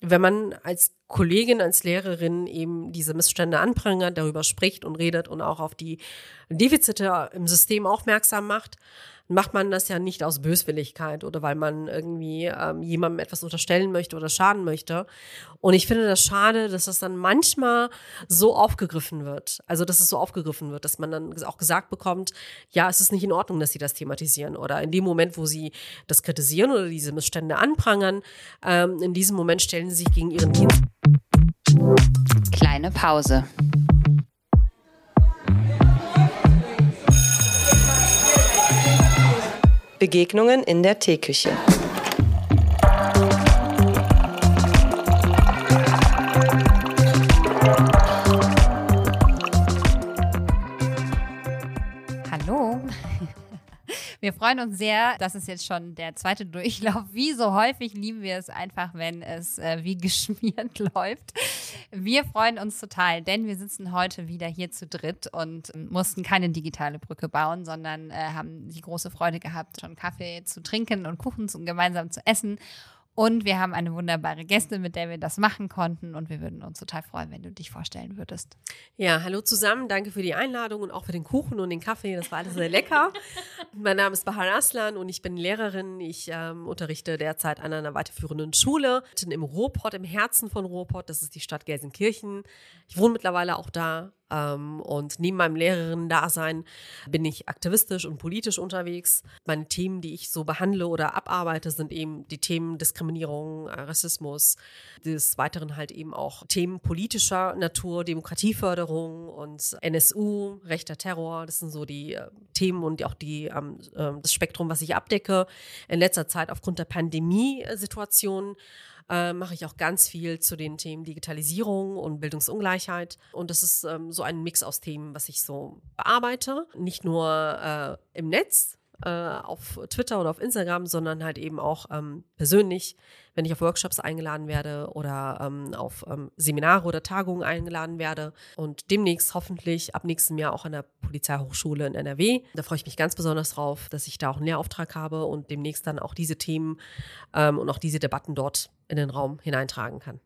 wenn man als Kollegin, als Lehrerin eben diese Missstände anprangert, darüber spricht und redet und auch auf die Defizite im System aufmerksam macht, macht man das ja nicht aus Böswilligkeit oder weil man irgendwie ähm, jemandem etwas unterstellen möchte oder schaden möchte. Und ich finde das schade, dass das dann manchmal so aufgegriffen wird. Also, dass es so aufgegriffen wird, dass man dann auch gesagt bekommt, ja, es ist nicht in Ordnung, dass sie das thematisieren. Oder in dem Moment, wo sie das kritisieren oder diese Missstände anprangern, ähm, in diesem Moment stellen sie sich gegen ihren Dienst. Kleine Pause. Begegnungen in der Teeküche. Wir freuen uns sehr. Das ist jetzt schon der zweite Durchlauf. Wie so häufig lieben wir es einfach, wenn es äh, wie geschmiert läuft. Wir freuen uns total, denn wir sitzen heute wieder hier zu dritt und mussten keine digitale Brücke bauen, sondern äh, haben die große Freude gehabt, schon Kaffee zu trinken und Kuchen zu, gemeinsam zu essen. Und wir haben eine wunderbare Gästin, mit der wir das machen konnten. Und wir würden uns total freuen, wenn du dich vorstellen würdest. Ja, hallo zusammen. Danke für die Einladung und auch für den Kuchen und den Kaffee. Das war alles sehr lecker. mein Name ist Bahar Aslan und ich bin Lehrerin. Ich ähm, unterrichte derzeit an einer weiterführenden Schule im Ruhrpott, im Herzen von Ruhrpott. Das ist die Stadt Gelsenkirchen. Ich wohne mittlerweile auch da und neben meinem Lehrerinnen-Dasein bin ich aktivistisch und politisch unterwegs. Meine Themen, die ich so behandle oder abarbeite, sind eben die Themen Diskriminierung, äh, Rassismus, des Weiteren halt eben auch Themen politischer Natur, Demokratieförderung und NSU, rechter Terror. Das sind so die äh, Themen und auch die, ähm, äh, das Spektrum, was ich abdecke. In letzter Zeit aufgrund der Pandemiesituation äh, mache ich auch ganz viel zu den Themen Digitalisierung und Bildungsungleichheit. Und das ist ähm, so ein Mix aus Themen, was ich so bearbeite. Nicht nur äh, im Netz, äh, auf Twitter oder auf Instagram, sondern halt eben auch ähm, persönlich, wenn ich auf Workshops eingeladen werde oder ähm, auf ähm, Seminare oder Tagungen eingeladen werde und demnächst hoffentlich ab nächstem Jahr auch an der Polizeihochschule in NRW. Da freue ich mich ganz besonders drauf, dass ich da auch einen Lehrauftrag habe und demnächst dann auch diese Themen ähm, und auch diese Debatten dort in den Raum hineintragen kann.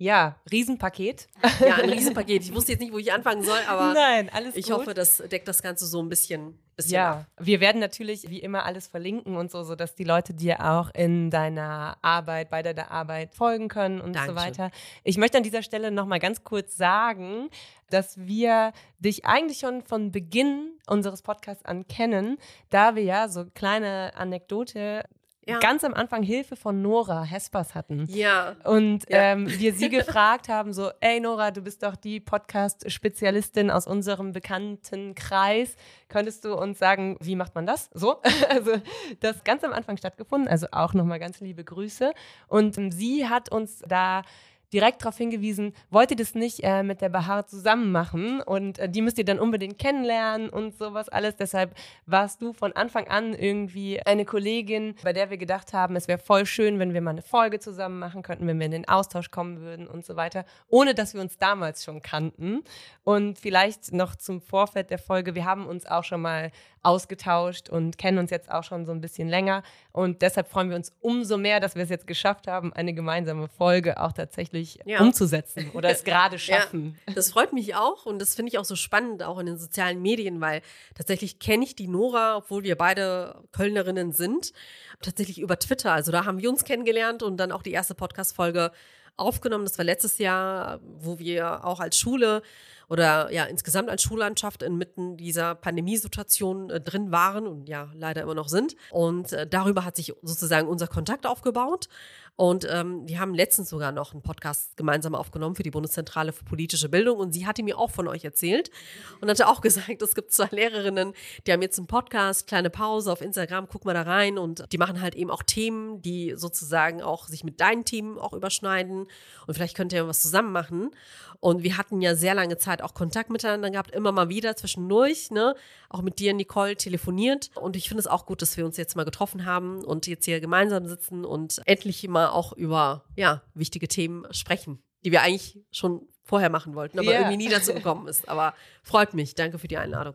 Ja, Riesenpaket. Ja, ein Riesenpaket. Ich wusste jetzt nicht, wo ich anfangen soll, aber Nein, alles ich gut. hoffe, das deckt das Ganze so ein bisschen, bisschen Ja, ab. wir werden natürlich wie immer alles verlinken und so, sodass die Leute dir auch in deiner Arbeit, bei deiner Arbeit folgen können und Dankeschön. so weiter. Ich möchte an dieser Stelle nochmal ganz kurz sagen, dass wir dich eigentlich schon von Beginn unseres Podcasts an kennen, da wir ja so kleine Anekdote Ja. ganz am Anfang Hilfe von Nora Hespers hatten. Ja. Und Ja. ähm, wir sie gefragt haben, so, ey Nora, du bist doch die Podcast-Spezialistin aus unserem bekannten Kreis. Könntest du uns sagen, wie macht man das? So, also das ganz am Anfang stattgefunden, also auch nochmal ganz liebe Grüße. Und ähm, sie hat uns da direkt darauf hingewiesen, wollt ihr das nicht äh, mit der Bahar zusammen machen und äh, die müsst ihr dann unbedingt kennenlernen und sowas alles. Deshalb warst du von Anfang an irgendwie eine Kollegin, bei der wir gedacht haben, es wäre voll schön, wenn wir mal eine Folge zusammen machen könnten, wenn wir in den Austausch kommen würden und so weiter, ohne dass wir uns damals schon kannten. Und vielleicht noch zum Vorfeld der Folge, wir haben uns auch schon mal ausgetauscht und kennen uns jetzt auch schon so ein bisschen länger. Und deshalb freuen wir uns umso mehr, dass wir es jetzt geschafft haben, eine gemeinsame Folge auch tatsächlich Ja. umzusetzen oder es gerade schaffen. Ja, das freut mich auch und das finde ich auch so spannend, auch in den sozialen Medien, weil tatsächlich kenne ich die Nora, obwohl wir beide Kölnerinnen sind, tatsächlich über Twitter. Also da haben wir uns kennengelernt und dann auch die erste Podcast-Folge aufgenommen. Das war letztes Jahr, wo wir auch als Schule oder ja insgesamt als Schullandschaft inmitten dieser Pandemiesituation äh, drin waren und ja leider immer noch sind. Und äh, darüber hat sich sozusagen unser Kontakt aufgebaut. Und ähm, wir haben letztens sogar noch einen Podcast gemeinsam aufgenommen für die Bundeszentrale für politische Bildung. Und sie hatte mir auch von euch erzählt und hatte auch gesagt, es gibt zwei Lehrerinnen, die haben jetzt einen Podcast, kleine Pause auf Instagram, guck mal da rein. Und die machen halt eben auch Themen, die sozusagen auch sich mit deinen Themen auch überschneiden. Und vielleicht könnt ihr was zusammen machen. Und wir hatten ja sehr lange Zeit auch Kontakt miteinander gehabt, immer mal wieder zwischendurch, ne? Auch mit dir, Nicole, telefoniert. Und ich finde es auch gut, dass wir uns jetzt mal getroffen haben und jetzt hier gemeinsam sitzen und endlich mal auch über, ja, wichtige Themen sprechen, die wir eigentlich schon vorher machen wollten, aber Ja. irgendwie nie dazu gekommen ist. Aber freut mich. Danke für die Einladung.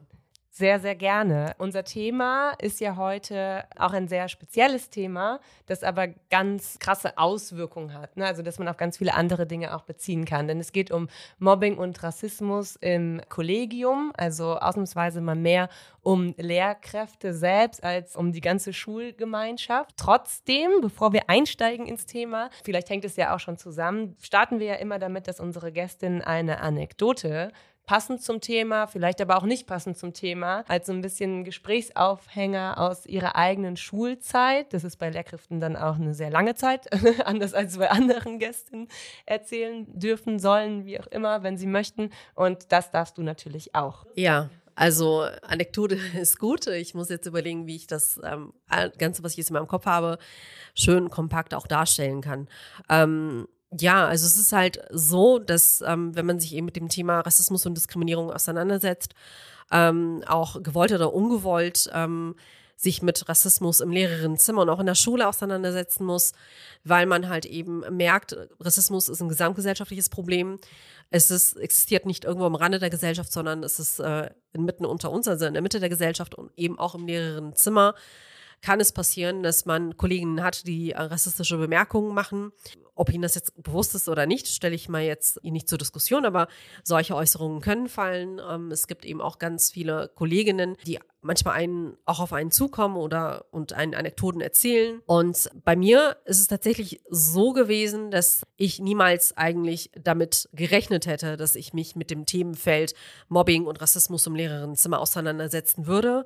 Sehr, sehr gerne. Unser Thema ist ja heute auch ein sehr spezielles Thema, das aber ganz krasse Auswirkungen hat. Ne? Also, dass man auf ganz viele andere Dinge auch beziehen kann. Denn es geht um Mobbing und Rassismus im Kollegium, also ausnahmsweise mal mehr um Lehrkräfte selbst als um die ganze Schulgemeinschaft. Trotzdem, bevor wir einsteigen ins Thema, vielleicht hängt es ja auch schon zusammen, starten wir ja immer damit, dass unsere Gästin eine Anekdote passend zum Thema, vielleicht aber auch nicht passend zum Thema, als so ein bisschen Gesprächsaufhänger aus ihrer eigenen Schulzeit. Das ist bei Lehrkräften dann auch eine sehr lange Zeit, anders als bei anderen Gästen erzählen dürfen, sollen, wie auch immer, wenn sie möchten. Und das darfst du natürlich auch. Ja. Also Anekdote ist gut. Ich muss jetzt überlegen, wie ich das ähm, Ganze, was ich jetzt in meinem Kopf habe, schön kompakt auch darstellen kann. Ähm, ja, also es ist halt so, dass ähm, wenn man sich eben mit dem Thema Rassismus und Diskriminierung auseinandersetzt, ähm, auch gewollt oder ungewollt ähm, sich mit Rassismus im Lehrerinnenzimmer und auch in der Schule auseinandersetzen muss, weil man halt eben merkt, Rassismus ist ein gesamtgesellschaftliches Problem. Es ist, existiert nicht irgendwo am Rande der Gesellschaft, sondern es ist äh, inmitten unter uns, also in der Mitte der Gesellschaft und eben auch im Lehrerinnenzimmer kann es passieren, dass man Kolleginnen hat, die rassistische Bemerkungen machen. Ob Ihnen das jetzt bewusst ist oder nicht, stelle ich mal jetzt nicht zur Diskussion, aber solche Äußerungen können fallen. Ähm, es gibt eben auch ganz viele Kolleginnen, die manchmal einen auch auf einen zukommen oder und einen Anekdoten erzählen. Und bei mir ist es tatsächlich so gewesen, dass ich niemals eigentlich damit gerechnet hätte, dass ich mich mit dem Themenfeld Mobbing und Rassismus im Lehrerinnenzimmer auseinandersetzen würde.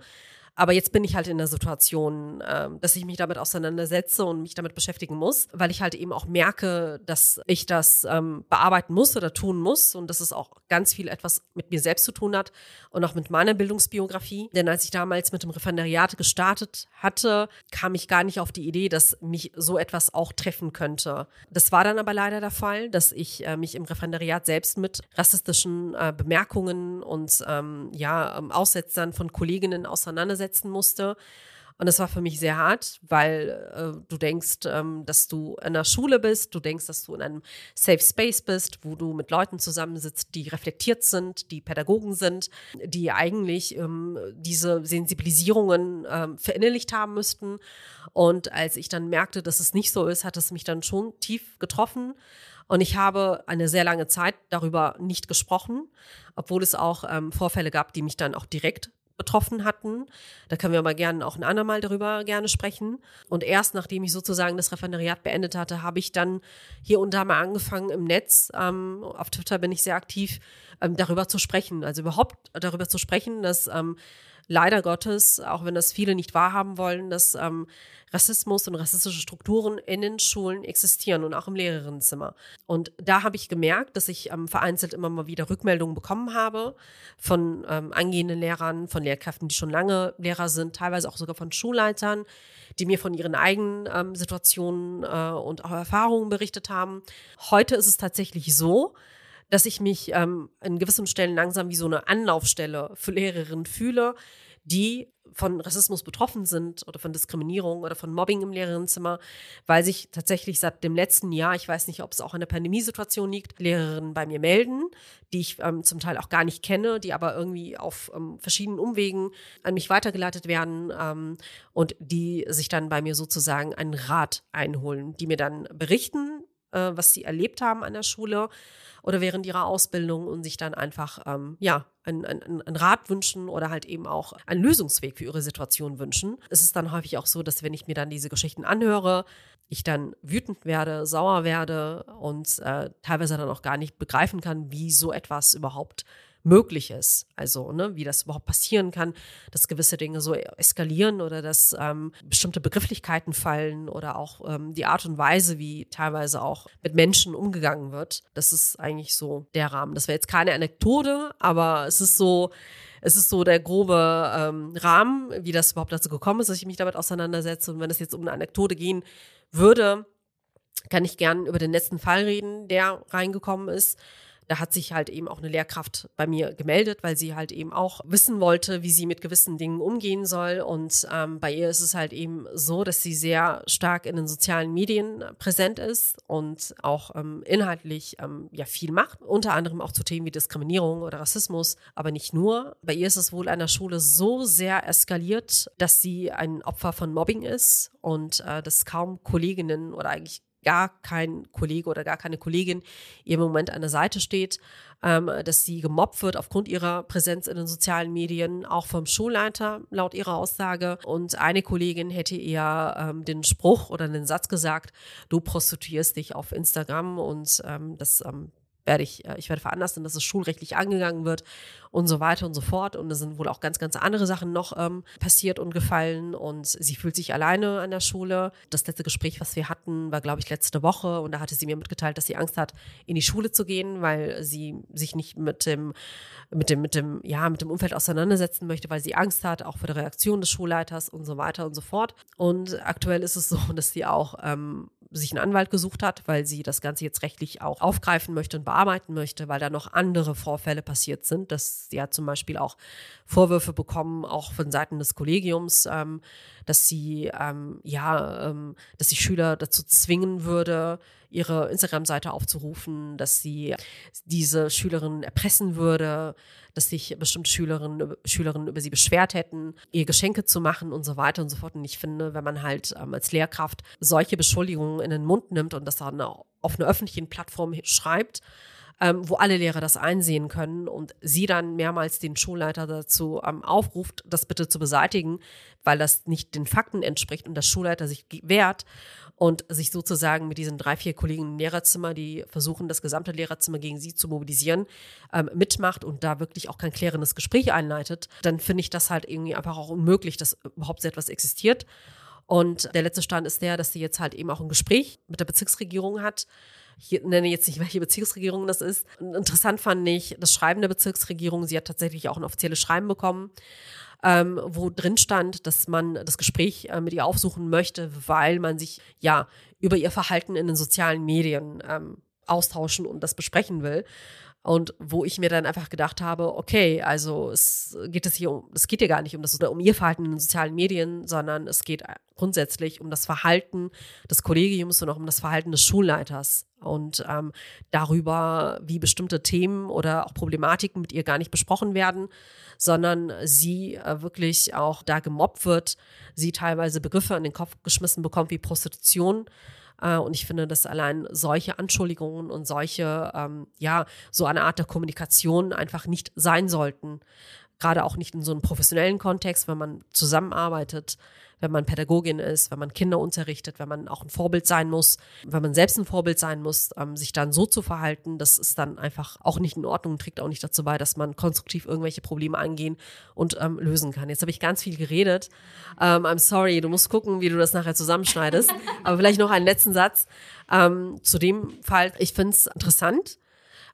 Aber jetzt bin ich halt in der Situation, äh, dass ich mich damit auseinandersetze und mich damit beschäftigen muss, weil ich halt eben auch merke, dass ich das ähm, bearbeiten muss oder tun muss und dass es auch ganz viel etwas mit mir selbst zu tun hat und auch mit meiner Bildungsbiografie. Denn als ich damals mit dem Referendariat gestartet hatte, kam ich gar nicht auf die Idee, dass mich so etwas auch treffen könnte. Das war dann aber leider der Fall, dass ich äh, mich im Referendariat selbst mit rassistischen äh, Bemerkungen und ähm, ja, ähm, Aussetzern von Kolleginnen auseinandersetze setzen musste. Und das war für mich sehr hart, weil äh, du denkst, ähm, dass du in der Schule bist, du denkst, dass du in einem Safe Space bist, wo du mit Leuten zusammensitzt, die reflektiert sind, die Pädagogen sind, die eigentlich ähm, diese Sensibilisierungen ähm, verinnerlicht haben müssten. Und als ich dann merkte, dass es nicht so ist, hat es mich dann schon tief getroffen. Und ich habe eine sehr lange Zeit darüber nicht gesprochen, obwohl es auch ähm, Vorfälle gab, die mich dann auch direkt betroffen hatten. Da können wir aber gerne auch ein andermal darüber gerne sprechen. Und erst nachdem ich sozusagen das Referendariat beendet hatte, habe ich dann hier und da mal angefangen im Netz, ähm, auf Twitter bin ich sehr aktiv, ähm, darüber zu sprechen. Also überhaupt darüber zu sprechen, dass ähm, leider Gottes, auch wenn das viele nicht wahrhaben wollen, dass ähm, Rassismus und rassistische Strukturen in den Schulen existieren und auch im Lehrerinnenzimmer. Und da habe ich gemerkt, dass ich ähm, vereinzelt immer mal wieder Rückmeldungen bekommen habe von ähm, angehenden Lehrern, von Lehrkräften, die schon lange Lehrer sind, teilweise auch sogar von Schulleitern, die mir von ihren eigenen ähm, Situationen äh, und auch Erfahrungen berichtet haben. Heute ist es tatsächlich so, dass ich mich ähm, an gewissen Stellen langsam wie so eine Anlaufstelle für Lehrerinnen fühle, die von Rassismus betroffen sind oder von Diskriminierung oder von Mobbing im Lehrerinnenzimmer, weil sich tatsächlich seit dem letzten Jahr, ich weiß nicht, ob es auch an der Pandemiesituation liegt, Lehrerinnen bei mir melden, die ich ähm, zum Teil auch gar nicht kenne, die aber irgendwie auf ähm, verschiedenen Umwegen an mich weitergeleitet werden ähm, und die sich dann bei mir sozusagen einen Rat einholen, die mir dann berichten, äh, was sie erlebt haben an der Schule oder während ihrer Ausbildung und sich dann einfach ähm, ja einen, einen, einen Rat wünschen oder halt eben auch einen Lösungsweg für ihre Situation wünschen. Es ist dann häufig auch so, dass wenn ich mir dann diese Geschichten anhöre, ich dann wütend werde, sauer werde und äh, teilweise dann auch gar nicht begreifen kann, wie so etwas überhaupt möglich ist. Also, ne, wie das überhaupt passieren kann, dass gewisse Dinge so eskalieren oder dass ähm, bestimmte Begrifflichkeiten fallen oder auch ähm, die Art und Weise, wie teilweise auch mit Menschen umgegangen wird. Das ist eigentlich so der Rahmen. Das wäre jetzt keine Anekdote, aber es ist so, es ist so der grobe ähm, Rahmen, wie das überhaupt dazu gekommen ist, dass ich mich damit auseinandersetze. Und wenn es jetzt um eine Anekdote gehen würde, kann ich gern über den letzten Fall reden, der reingekommen ist. Da hat sich halt eben auch eine Lehrkraft bei mir gemeldet, weil sie halt eben auch wissen wollte, wie sie mit gewissen Dingen umgehen soll. Und ähm, bei ihr ist es halt eben so, dass sie sehr stark in den sozialen Medien präsent ist und auch ähm, inhaltlich ähm, ja viel macht, unter anderem auch zu Themen wie Diskriminierung oder Rassismus, aber nicht nur. Bei ihr ist es wohl an der Schule so sehr eskaliert, dass sie ein Opfer von Mobbing ist und äh, dass kaum Kolleginnen oder eigentlich gar kein Kollege oder gar keine Kollegin ihr im Moment an der Seite steht, ähm, dass sie gemobbt wird aufgrund ihrer Präsenz in den sozialen Medien, auch vom Schulleiter laut ihrer Aussage. Und eine Kollegin hätte ihr ähm, den Spruch oder den Satz gesagt, du prostituierst dich auf Instagram und ähm, das ähm, werde ich, äh, ich werde veranlassen, dass es schulrechtlich angegangen wird und so weiter und so fort. Und es sind wohl auch ganz, ganz andere Sachen noch ähm, passiert und gefallen. Und sie fühlt sich alleine an der Schule. Das letzte Gespräch, was wir hatten, war, glaube ich, letzte Woche. Und da hatte sie mir mitgeteilt, dass sie Angst hat, in die Schule zu gehen, weil sie sich nicht mit dem, mit dem, mit dem, ja, mit dem Umfeld auseinandersetzen möchte, weil sie Angst hat, auch vor der Reaktion des Schulleiters und so weiter und so fort. Und aktuell ist es so, dass sie auch ähm, sich einen Anwalt gesucht hat, weil sie das Ganze jetzt rechtlich auch aufgreifen möchte und bearbeiten möchte, weil da noch andere Vorfälle passiert sind, dass sie hat zum Beispiel auch Vorwürfe bekommen, auch von Seiten des Kollegiums, ähm, dass sie ähm, ja, ähm, dass sie Schüler dazu zwingen würde, ihre Instagram-Seite aufzurufen, dass sie diese Schülerinnen erpressen würde, dass sich bestimmte Schülerinnen, Schülerinnen über sie beschwert hätten, ihr Geschenke zu machen und so weiter und so fort. Und ich finde, wenn man halt ähm, als Lehrkraft solche Beschuldigungen in den Mund nimmt und das dann auf einer öffentlichen Plattform schreibt, ähm, wo alle Lehrer das einsehen können und sie dann mehrmals den Schulleiter dazu ähm, aufruft, das bitte zu beseitigen, weil das nicht den Fakten entspricht und der Schulleiter sich wehrt und sich sozusagen mit diesen drei, vier Kollegen im Lehrerzimmer, die versuchen, das gesamte Lehrerzimmer gegen sie zu mobilisieren, ähm, mitmacht und da wirklich auch kein klärendes Gespräch einleitet, dann finde ich das halt irgendwie einfach auch unmöglich, dass überhaupt so etwas existiert. Und der letzte Stand ist der, dass sie jetzt halt eben auch ein Gespräch mit der Bezirksregierung hat, ich nenne jetzt nicht, welche Bezirksregierung das ist. Interessant fand ich das Schreiben der Bezirksregierung. Sie hat tatsächlich auch ein offizielles Schreiben bekommen, ähm, wo drin stand, dass man das Gespräch äh, mit ihr aufsuchen möchte, weil man sich ja über ihr Verhalten in den sozialen Medien ähm, austauschen und das besprechen will. Und wo ich mir dann einfach gedacht habe, okay, also es geht es hier um, es geht hier gar nicht um das oder um ihr Verhalten in den sozialen Medien, sondern es geht grundsätzlich um das Verhalten des Kollegiums und auch um das Verhalten des Schulleiters. Und ähm, darüber, wie bestimmte Themen oder auch Problematiken mit ihr gar nicht besprochen werden, sondern sie äh, wirklich auch da gemobbt wird, sie teilweise Begriffe an den Kopf geschmissen bekommt wie Prostitution äh, und ich finde, dass allein solche Anschuldigungen und solche, ähm, ja, so eine Art der Kommunikation einfach nicht sein sollten. Gerade auch nicht in so einem professionellen Kontext, wenn man zusammenarbeitet wenn man Pädagogin ist, wenn man Kinder unterrichtet, wenn man auch ein Vorbild sein muss, wenn man selbst ein Vorbild sein muss, ähm, sich dann so zu verhalten, das ist dann einfach auch nicht in Ordnung und trägt auch nicht dazu bei, dass man konstruktiv irgendwelche Probleme angehen und ähm, lösen kann. Jetzt habe ich ganz viel geredet. Ähm, I'm sorry, du musst gucken, wie du das nachher zusammenschneidest. Aber vielleicht noch einen letzten Satz ähm, zu dem Fall. Ich finde es interessant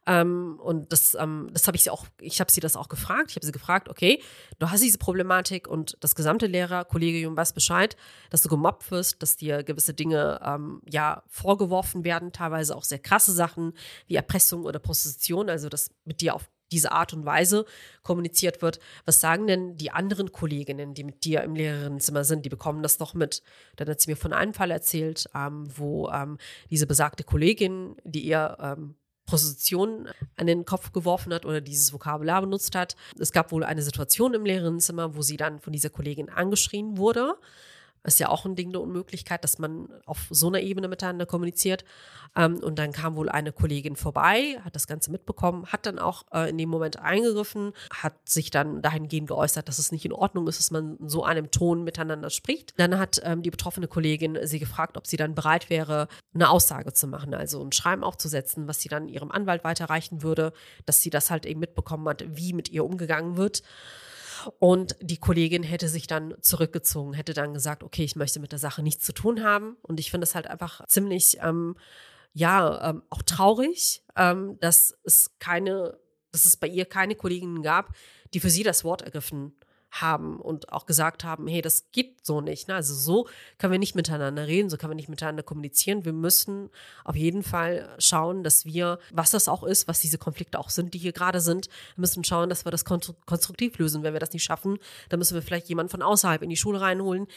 ähm, und das, ähm, das habe ich sie auch, ich habe sie das auch gefragt. Ich habe sie gefragt, okay, du hast diese Problematik und das gesamte Lehrerkollegium weiß Bescheid, dass du gemobbt wirst, dass dir gewisse Dinge ähm, ja vorgeworfen werden, teilweise auch sehr krasse Sachen wie Erpressung oder Prostitution, also dass mit dir auf diese Art und Weise kommuniziert wird. Was sagen denn die anderen Kolleginnen, die mit dir im Lehrerinnenzimmer sind? Die bekommen das doch mit. Dann hat sie mir von einem Fall erzählt, ähm, wo ähm, diese besagte Kollegin, die ihr ähm, Prostitution an den Kopf geworfen hat oder dieses Vokabular benutzt hat. Es gab wohl eine Situation im Lehrerinnenzimmer, wo sie dann von dieser Kollegin angeschrien wurde ist ja auch ein Ding der Unmöglichkeit, dass man auf so einer Ebene miteinander kommuniziert. Ähm, und dann kam wohl eine Kollegin vorbei, hat das Ganze mitbekommen, hat dann auch äh, in dem Moment eingegriffen, hat sich dann dahingehend geäußert, dass es nicht in Ordnung ist, dass man in so einem Ton miteinander spricht. Dann hat ähm, die betroffene Kollegin sie gefragt, ob sie dann bereit wäre, eine Aussage zu machen, also ein Schreiben aufzusetzen, was sie dann ihrem Anwalt weiterreichen würde, dass sie das halt eben mitbekommen hat, wie mit ihr umgegangen wird. Und die Kollegin hätte sich dann zurückgezogen, hätte dann gesagt, okay, ich möchte mit der Sache nichts zu tun haben. Und ich finde es halt einfach ziemlich, ähm, ja, ähm, auch traurig, ähm, dass es keine, dass es bei ihr keine Kolleginnen gab, die für sie das Wort ergriffen haben und auch gesagt haben, hey, das geht so nicht. Ne? Also so können wir nicht miteinander reden, so können wir nicht miteinander kommunizieren. Wir müssen auf jeden Fall schauen, dass wir, was das auch ist, was diese Konflikte auch sind, die hier gerade sind, müssen schauen, dass wir das konstruktiv lösen. Wenn wir das nicht schaffen, dann müssen wir vielleicht jemanden von außerhalb in die Schule reinholen,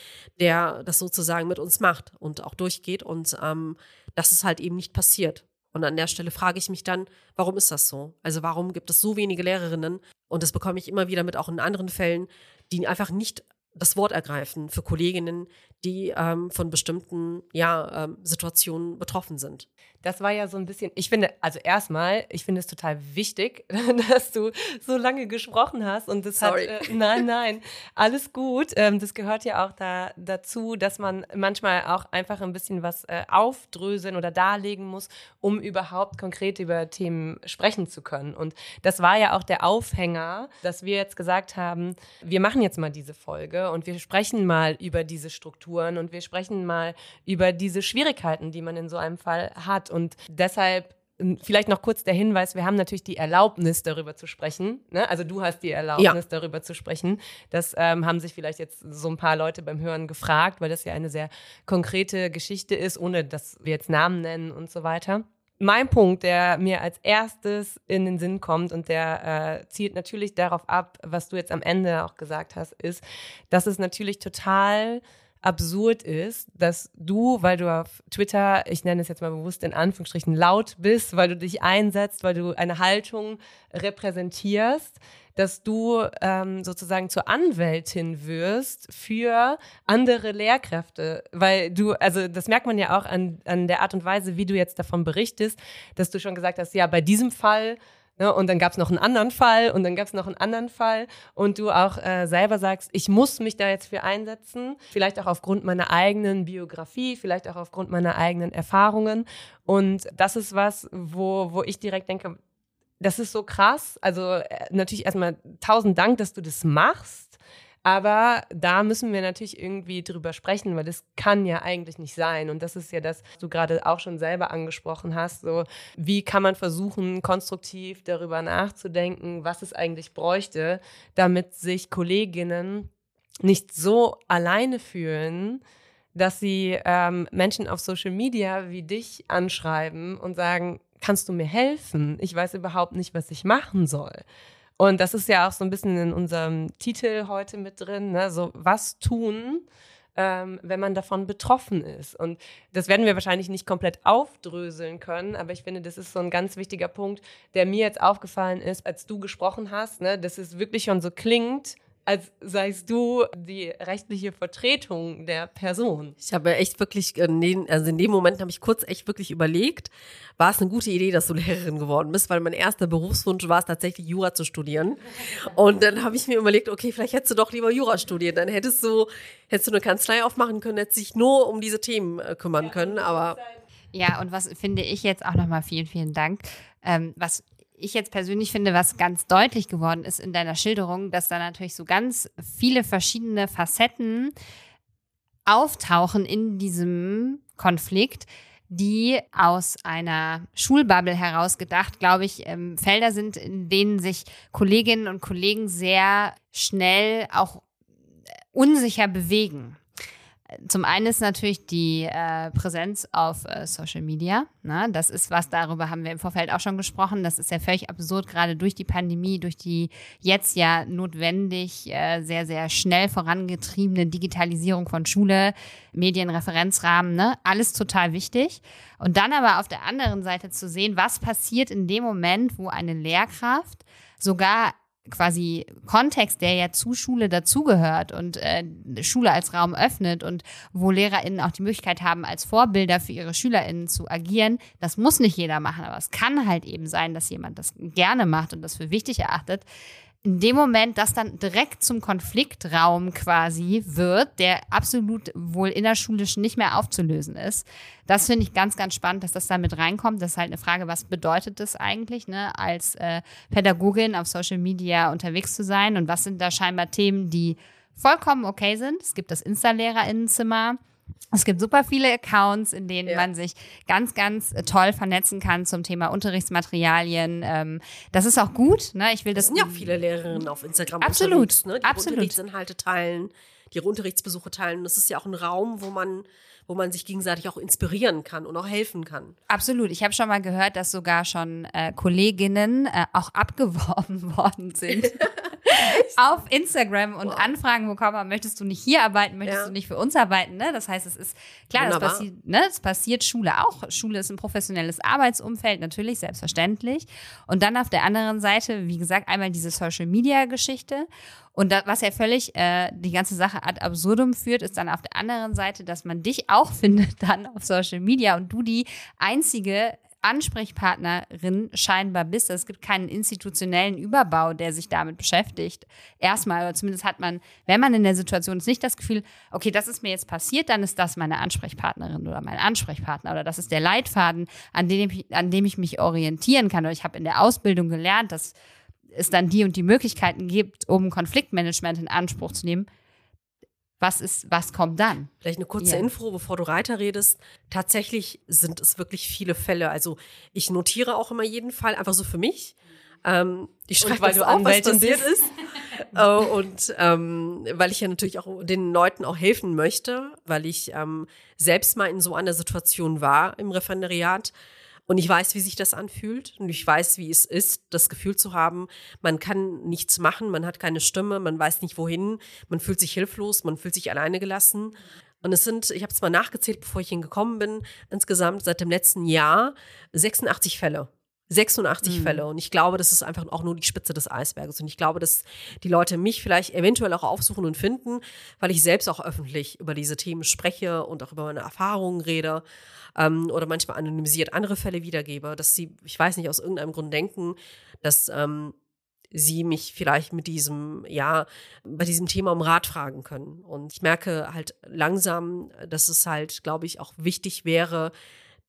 der das sozusagen mit uns macht und auch durchgeht. Und ähm, das ist halt eben nicht passiert. Und an der Stelle frage ich mich dann, warum ist das so? Also warum gibt es so wenige Lehrerinnen? Und das bekomme ich immer wieder mit, auch in anderen Fällen, die einfach nicht das Wort ergreifen für Kolleginnen, die ähm, von bestimmten ja, ähm, Situationen betroffen sind. Das war ja so ein bisschen, ich finde, also erstmal, ich finde es total wichtig, dass du so lange gesprochen hast und das Sorry. hat, äh, nein, nein, alles gut. Ähm, das gehört ja auch da, dazu, dass man manchmal auch einfach ein bisschen was äh, aufdröseln oder darlegen muss, um überhaupt konkret über Themen sprechen zu können. Und das war ja auch der Aufhänger, dass wir jetzt gesagt haben, wir machen jetzt mal diese Folge und wir sprechen mal über diese Strukturen und wir sprechen mal über diese Schwierigkeiten, die man in so einem Fall hat. Und deshalb Vielleicht noch kurz der Hinweis, wir haben natürlich die Erlaubnis, darüber zu sprechen. Ne? Also du hast die Erlaubnis, Ja. darüber zu sprechen. Das ähm, haben sich vielleicht jetzt so ein paar Leute beim Hören gefragt, weil das ja eine sehr konkrete Geschichte ist, ohne dass wir jetzt Namen nennen und so weiter. Mein Punkt, der mir als erstes in den Sinn kommt und der äh, zielt natürlich darauf ab, was du jetzt am Ende auch gesagt hast, ist, dass es natürlich total absurd ist, dass du, weil du auf Twitter, ich nenne es jetzt mal bewusst in Anführungsstrichen, laut bist, weil du dich einsetzt, weil du eine Haltung repräsentierst, dass du ähm, sozusagen zur Anwältin wirst für andere Lehrkräfte, weil du, also das merkt man ja auch an, an der Art und Weise, wie du jetzt davon berichtest, dass du schon gesagt hast, ja, bei diesem Fall Ne, und dann gab es noch einen anderen Fall und dann gab es noch einen anderen Fall und du auch äh, selber sagst, ich muss mich da jetzt für einsetzen, vielleicht auch aufgrund meiner eigenen Biografie, vielleicht auch aufgrund meiner eigenen Erfahrungen. Und das ist was, wo, wo ich direkt denke, das ist so krass. Also äh, natürlich erstmal tausend Dank, dass du das machst. Aber da müssen wir natürlich irgendwie drüber sprechen, weil das kann ja eigentlich nicht sein. Und das ist ja das, was du gerade auch schon selber angesprochen hast. So, wie kann man versuchen, konstruktiv darüber nachzudenken, was es eigentlich bräuchte, damit sich Kolleginnen nicht so alleine fühlen, dass sie ähm, Menschen auf Social Media wie dich anschreiben und sagen, kannst du mir helfen? Ich weiß überhaupt nicht, was ich machen soll. Und das ist ja auch so ein bisschen in unserem Titel heute mit drin, ne? so was tun, ähm, wenn man davon betroffen ist. Und das werden wir wahrscheinlich nicht komplett aufdröseln können, aber ich finde, das ist so ein ganz wichtiger Punkt, der mir jetzt aufgefallen ist, als du gesprochen hast, ne? dass es wirklich schon so klingt, als seist du die rechtliche Vertretung der Person. Ich habe echt wirklich, in den, also in dem Moment habe ich kurz echt wirklich überlegt, war es eine gute Idee, dass du Lehrerin geworden bist, weil mein erster Berufswunsch war es tatsächlich Jura zu studieren. Und dann habe ich mir überlegt, okay, vielleicht hättest du doch lieber Jura studiert, dann hättest du, hättest du eine Kanzlei aufmachen können, hättest dich nur um diese Themen äh, kümmern können, aber Ja, und was finde ich jetzt auch nochmal vielen, vielen Dank. Ähm, was ich jetzt persönlich finde, was ganz deutlich geworden ist in deiner Schilderung, dass da natürlich so ganz viele verschiedene Facetten auftauchen in diesem Konflikt, die aus einer Schulbubble heraus gedacht, glaube ich, ähm, Felder sind, in denen sich Kolleginnen und Kollegen sehr schnell auch unsicher bewegen. Zum einen ist natürlich die äh, Präsenz auf äh, Social Media. Ne? Das ist was, darüber haben wir im Vorfeld auch schon gesprochen. Das ist ja völlig absurd, gerade durch die Pandemie, durch die jetzt ja notwendig äh, sehr, sehr schnell vorangetriebene Digitalisierung von Schule, Medienreferenzrahmen, ne? alles total wichtig. Und dann aber auf der anderen Seite zu sehen, was passiert in dem Moment, wo eine Lehrkraft sogar quasi Kontext, der ja zu Schule dazugehört und äh, Schule als Raum öffnet und wo LehrerInnen auch die Möglichkeit haben, als Vorbilder für ihre SchülerInnen zu agieren, das muss nicht jeder machen, aber es kann halt eben sein, dass jemand das gerne macht und das für wichtig erachtet. In dem Moment, das dann direkt zum Konfliktraum quasi wird, der absolut wohl innerschulisch nicht mehr aufzulösen ist. Das finde ich ganz, ganz spannend, dass das da mit reinkommt. Das ist halt eine Frage, was bedeutet das eigentlich, ne, als äh, Pädagogin auf Social Media unterwegs zu sein und was sind da scheinbar Themen, die vollkommen okay sind. Es gibt das Insta-LehrerInnenzimmer, Es gibt super viele Accounts, in denen Ja. man sich ganz, ganz äh, toll vernetzen kann zum Thema Unterrichtsmaterialien. Ähm, das ist auch gut. Ne? Ich will Das das. sind ja auch viele Lehrerinnen auf Instagram Absolut, unterwegs, ne? die absolut. Unterrichtsinhalte teilen, die ihre Unterrichtsbesuche teilen. Das ist ja auch ein Raum, wo man, wo man sich gegenseitig auch inspirieren kann und auch helfen kann. Absolut. Ich habe schon mal gehört, dass sogar schon äh, Kolleginnen äh, auch abgeworben worden sind. auf Instagram und Anfragen bekommen möchtest du nicht hier arbeiten, möchtest Ja. du nicht für uns arbeiten, ne? Das heißt, es ist klar, das passiert, ne? Es passiert Schule auch. Schule ist ein professionelles Arbeitsumfeld, natürlich, selbstverständlich. Und dann auf der anderen Seite, wie gesagt, einmal diese Social Media Geschichte. Und da, was ja völlig äh, die ganze Sache ad absurdum führt, ist dann auf der anderen Seite, dass man dich auch findet dann auf Social Media und du die einzige Ansprechpartnerin scheinbar bist. Es gibt keinen institutionellen Überbau, der sich damit beschäftigt. Erstmal, oder zumindest hat man, wenn man in der Situation ist, nicht das Gefühl, okay, das ist mir jetzt passiert, dann ist das meine Ansprechpartnerin oder mein Ansprechpartner oder das ist der Leitfaden, an dem ich, an dem ich mich orientieren kann. Oder ich habe in der Ausbildung gelernt, dass es dann die und die Möglichkeiten gibt, um Konfliktmanagement in Anspruch zu nehmen. Was ist, was kommt dann? Vielleicht eine kurze Ja. Info, bevor du weiter redest. Tatsächlich sind es wirklich viele Fälle. Also ich notiere auch immer jeden Fall, einfach so für mich. Ähm, ich schreibe weil das du auf, was passiert ist. äh, und ähm, weil ich ja natürlich auch den Leuten auch helfen möchte, weil ich ähm, selbst mal in so einer Situation war im Referendariat. Und ich weiß, wie sich das anfühlt. Und ich weiß, wie es ist, das Gefühl zu haben, man kann nichts machen, man hat keine Stimme, man weiß nicht wohin, man fühlt sich hilflos, man fühlt sich alleine gelassen. Und es sind, ich habe es mal nachgezählt, bevor ich hingekommen bin, insgesamt seit dem letzten Jahr 86 Fälle. 86 Fälle. Und ich glaube, das ist einfach auch nur die Spitze des Eisberges. Und ich glaube, dass die Leute mich vielleicht eventuell auch aufsuchen und finden, weil ich selbst auch öffentlich über diese Themen spreche und auch über meine Erfahrungen rede ähm, oder manchmal anonymisiert andere Fälle wiedergebe, dass sie, ich weiß nicht, aus irgendeinem Grund denken, dass ähm, sie mich vielleicht mit diesem, ja, bei diesem Thema um Rat fragen können. Und ich merke halt langsam, dass es halt, glaube ich, auch wichtig wäre,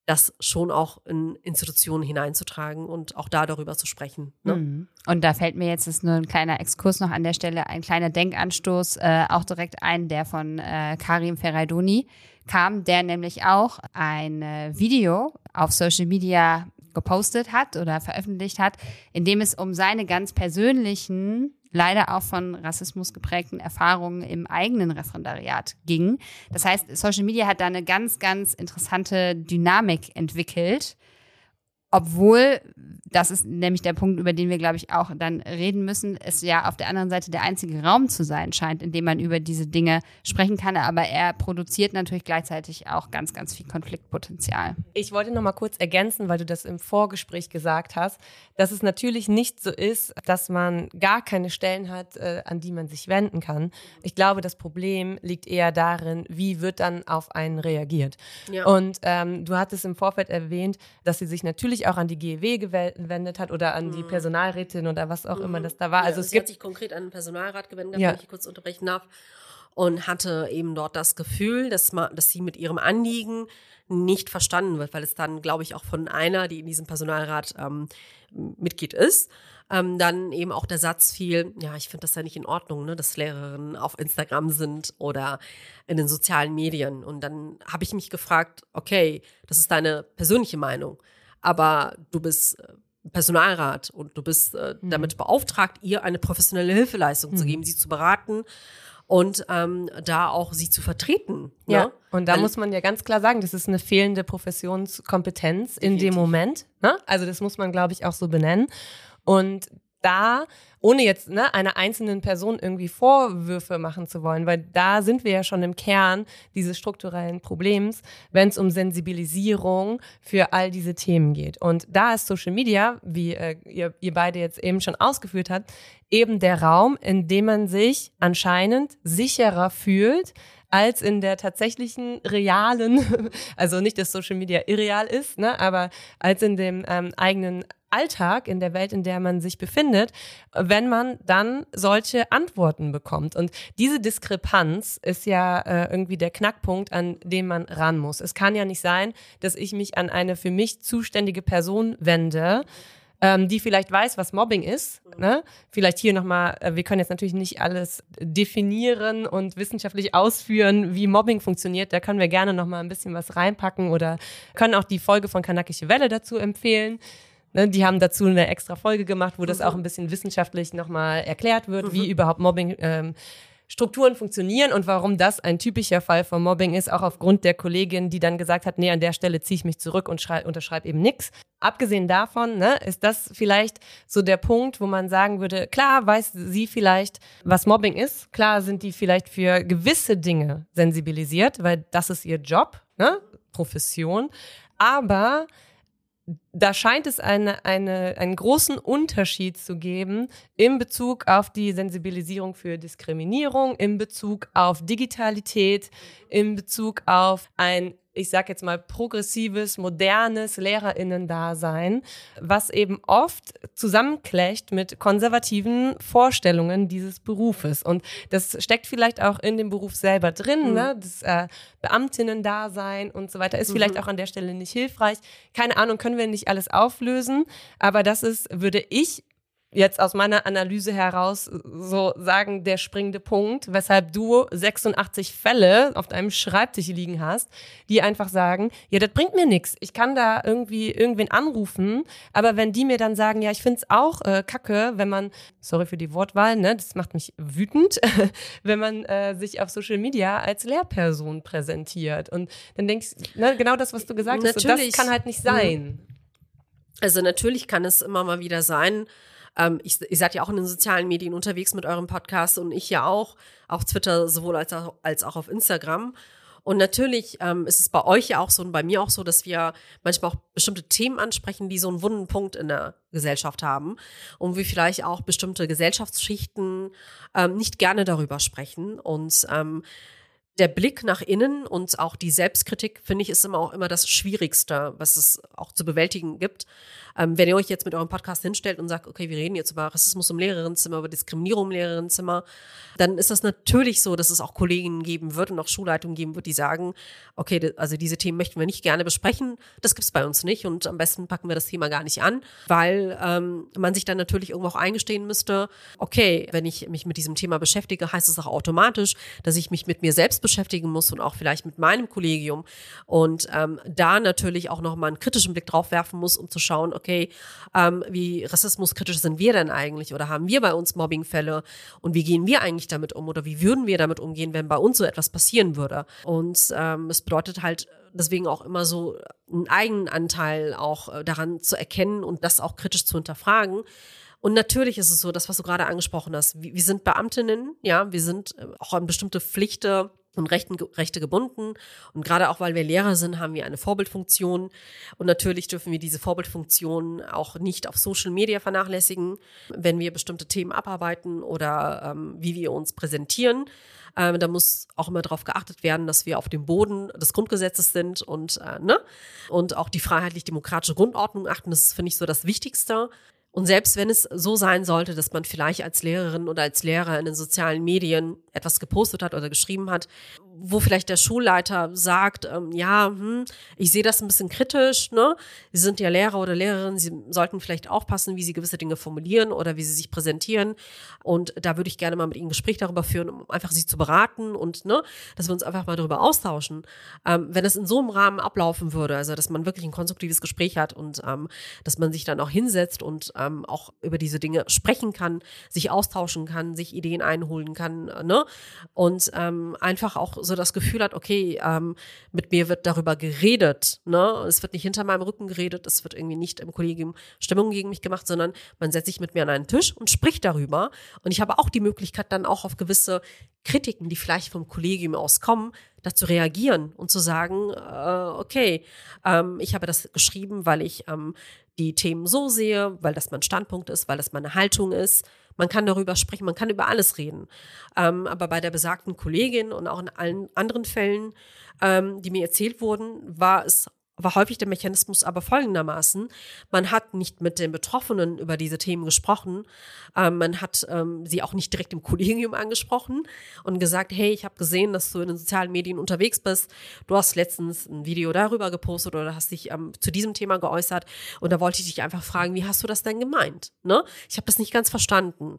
das schon auch in Institutionen hineinzutragen und auch da darüber zu sprechen. Ne? Mhm. Und da fällt mir jetzt ist nur ein kleiner Exkurs noch an der Stelle, ein kleiner Denkanstoß, äh, auch direkt ein, der von äh, Karim Ferraidoni kam, der nämlich auch ein äh, Video auf Social Media gepostet hat oder veröffentlicht hat, in dem es um seine ganz persönlichen, leider auch von Rassismus geprägten Erfahrungen im eigenen Referendariat ging. Das heißt, Social Media hat da eine ganz, ganz interessante Dynamik entwickelt, obwohl, das ist nämlich der Punkt, über den wir, glaube ich, auch dann reden müssen, es ja auf der anderen Seite der einzige Raum zu sein scheint, in dem man über diese Dinge sprechen kann. Aber er produziert natürlich gleichzeitig auch ganz, ganz viel Konfliktpotenzial. Ich wollte noch mal kurz ergänzen, weil du das im Vorgespräch gesagt hast, dass es natürlich nicht so ist, dass man gar keine Stellen hat, äh, an die man sich wenden kann. Ich glaube, das Problem liegt eher darin, wie wird dann auf einen reagiert. Ja. Und ähm, du hattest im Vorfeld erwähnt, dass sie sich natürlich auch an die GEW gewe- gewendet hat oder an die Personalrätin oder was auch immer das da war. Ja, Also es sie hat gibt sich konkret an den Personalrat gewendet, Ja. wenn ich kurz unterbrechen darf, und hatte eben dort das Gefühl, dass, ma, dass sie mit ihrem Anliegen nicht verstanden wird, weil es dann, glaube ich, auch von einer, die in diesem Personalrat ähm, Mitglied ist, ähm, dann eben auch der Satz fiel, ja, ich finde das ja nicht in Ordnung, ne, dass Lehrerinnen auf Instagram sind oder in den sozialen Medien. Und dann habe ich mich gefragt, okay, das ist deine persönliche Meinung, aber du bist äh, Personalrat und du bist äh, Mhm. damit beauftragt, ihr eine professionelle Hilfeleistung zu geben, sie zu beraten und ähm, da auch sie zu vertreten. Ja, Ne? und da Weil- muss man ja ganz klar sagen, das ist eine fehlende Professionskompetenz in dem. Moment. Ne? Also das muss man, glaube ich, auch so benennen. Und da, ohne jetzt ne, einer einzelnen Person irgendwie Vorwürfe machen zu wollen, weil da sind wir ja schon im Kern dieses strukturellen Problems, wenn es um Sensibilisierung für all diese Themen geht. Und da ist Social Media, wie äh, ihr, ihr beide jetzt eben schon ausgeführt habt, eben der Raum, in dem man sich anscheinend sicherer fühlt, als in der tatsächlichen realen, also nicht, dass Social Media irreal ist, ne, aber als in dem ähm, eigenen Alltag, in der Welt, in der man sich befindet, wenn man dann solche Antworten bekommt. Und diese Diskrepanz ist ja äh, irgendwie der Knackpunkt, an den man ran muss. Es kann ja nicht sein, dass ich mich an eine für mich zuständige Person wende, ähm, die vielleicht weiß, was Mobbing ist. Ne? Vielleicht hier nochmal, äh, wir können jetzt natürlich nicht alles definieren und wissenschaftlich ausführen, wie Mobbing funktioniert. Da können wir gerne nochmal ein bisschen was reinpacken oder können auch die Folge von Kanakische Welle dazu empfehlen. Ne, die haben dazu eine extra Folge gemacht, wo das mhm. auch ein bisschen wissenschaftlich nochmal erklärt wird, mhm. wie überhaupt Mobbing ähm, Strukturen funktionieren und warum das ein typischer Fall von Mobbing ist, auch aufgrund der Kollegin, die dann gesagt hat, nee, an der Stelle ziehe ich mich zurück und unterschreibe eben nichts. Abgesehen davon, ne, ist das vielleicht so der Punkt, wo man sagen würde, klar weiß sie vielleicht, was Mobbing ist, klar sind die vielleicht für gewisse Dinge sensibilisiert, weil das ist ihr Job, ne, Profession, aber da scheint es eine, eine, einen großen Unterschied zu geben in Bezug auf die Sensibilisierung für Diskriminierung, in Bezug auf Digitalität, in Bezug auf ein ich sage jetzt mal, progressives, modernes Lehrerinnen-Dasein, was eben oft zusammenklecht mit konservativen Vorstellungen dieses Berufes. Und das steckt vielleicht auch in dem Beruf selber drin, mhm. ne? das äh, Beamtinnen-Dasein und so weiter, ist mhm. vielleicht auch an der Stelle nicht hilfreich. Keine Ahnung, können wir nicht alles auflösen, aber das ist, würde ich jetzt aus meiner Analyse heraus so sagen, der springende Punkt, weshalb du 86 Fälle auf deinem Schreibtisch liegen hast, die einfach sagen, ja, das bringt mir nichts. Ich kann da irgendwie irgendwen anrufen, aber wenn die mir dann sagen, ja, ich find's auch äh, kacke, wenn man, sorry für die Wortwahl, ne, das macht mich wütend, wenn man äh, sich auf Social Media als Lehrperson präsentiert. Und dann denkst du, ne, genau das, was du gesagt hast, so, das kann halt nicht sein. Also natürlich kann es immer mal wieder sein, ähm, ich, ihr seid ja auch in den sozialen Medien unterwegs mit eurem Podcast und ich ja auch, auf Twitter sowohl als auch, als auch auf Instagram. Und natürlich ähm, ist es bei euch ja auch so und bei mir auch so, dass wir manchmal auch bestimmte Themen ansprechen, die so einen wunden Punkt in der Gesellschaft haben und wir vielleicht auch bestimmte Gesellschaftsschichten ähm, nicht gerne darüber sprechen. Und ähm, der Blick nach innen und auch die Selbstkritik, finde ich, ist immer auch immer das Schwierigste, was es auch zu bewältigen gibt. Ähm, wenn ihr euch jetzt mit eurem Podcast hinstellt und sagt, okay, wir reden jetzt über Rassismus im Lehrerinnenzimmer, über Diskriminierung im Lehrerinnenzimmer, dann ist das natürlich so, dass es auch Kolleginnen geben wird und auch Schulleitungen geben wird, die sagen, okay, also diese Themen möchten wir nicht gerne besprechen, das gibt's bei uns nicht und am besten packen wir das Thema gar nicht an, weil ähm, man sich dann natürlich irgendwo auch eingestehen müsste, okay, wenn ich mich mit diesem Thema beschäftige, heißt es auch automatisch, dass ich mich mit mir selbst beschäftigen muss und auch vielleicht mit meinem Kollegium und ähm, da natürlich auch nochmal einen kritischen Blick drauf werfen muss, um zu schauen, okay, okay, ähm, wie rassismuskritisch sind wir denn eigentlich oder haben wir bei uns Mobbingfälle und wie gehen wir eigentlich damit um oder wie würden wir damit umgehen, wenn bei uns so etwas passieren würde? Und ähm, es bedeutet halt deswegen auch immer so einen eigenen Anteil auch äh, daran zu erkennen und das auch kritisch zu hinterfragen. Und natürlich ist es so, das, was du gerade angesprochen hast, wir, sind Beamtinnen, ja, wir sind äh, auch an bestimmte Pflichten und Rechten, Rechte gebunden. Und gerade auch, weil wir Lehrer sind, haben wir eine Vorbildfunktion. Und natürlich dürfen wir diese Vorbildfunktion auch nicht auf Social Media vernachlässigen, wenn wir bestimmte Themen abarbeiten oder ähm, wie wir uns präsentieren. Ähm, da muss auch immer darauf geachtet werden, dass wir auf dem Boden des Grundgesetzes sind und, äh, ne? und auch die freiheitlich-demokratische Grundordnung achten. Das finde ich so das Wichtigste. Und selbst wenn es so sein sollte, dass man vielleicht als Lehrerin oder als Lehrer in den sozialen Medien etwas gepostet hat oder geschrieben hat, wo vielleicht der Schulleiter sagt, ähm, ja, hm, ich sehe das ein bisschen kritisch, ne? Sie sind ja Lehrer oder Lehrerin, Sie sollten vielleicht aufpassen, wie Sie gewisse Dinge formulieren oder wie Sie sich präsentieren. Und da würde ich gerne mal mit Ihnen ein Gespräch darüber führen, um einfach Sie zu beraten und, ne, dass wir uns einfach mal darüber austauschen. Ähm, wenn es in so einem Rahmen ablaufen würde, also dass man wirklich ein konstruktives Gespräch hat und ähm, dass man sich dann auch hinsetzt und ähm, auch über diese Dinge sprechen kann, sich austauschen kann, sich Ideen einholen kann, ne? Und ähm, einfach auch so das Gefühl hat, okay, ähm, mit mir wird darüber geredet, ne? Es wird nicht hinter meinem Rücken geredet, es wird irgendwie nicht im Kollegium Stimmung gegen mich gemacht, sondern man setzt sich mit mir an einen Tisch und spricht darüber. Und ich habe auch die Möglichkeit, dann auch auf gewisse Kritiken, die vielleicht vom Kollegium aus kommen, dazu reagieren und zu sagen, äh, okay, ähm, ich habe das geschrieben, weil ich ähm, die Themen so sehe, weil das mein Standpunkt ist, weil das meine Haltung ist. Man kann darüber sprechen, man kann über alles reden. Ähm, aber bei der besagten Kollegin und auch in allen anderen Fällen, ähm, die mir erzählt wurden, war es war häufig der Mechanismus aber folgendermaßen. Man hat nicht mit den Betroffenen über diese Themen gesprochen. Ähm, man hat ähm, sie auch nicht direkt im Kollegium angesprochen und gesagt, hey, ich habe gesehen, dass du in den sozialen Medien unterwegs bist. Du hast letztens ein Video darüber gepostet oder hast dich ähm, zu diesem Thema geäußert. Und da wollte ich dich einfach fragen, wie hast du das denn gemeint? Ne? Ich habe das nicht ganz verstanden.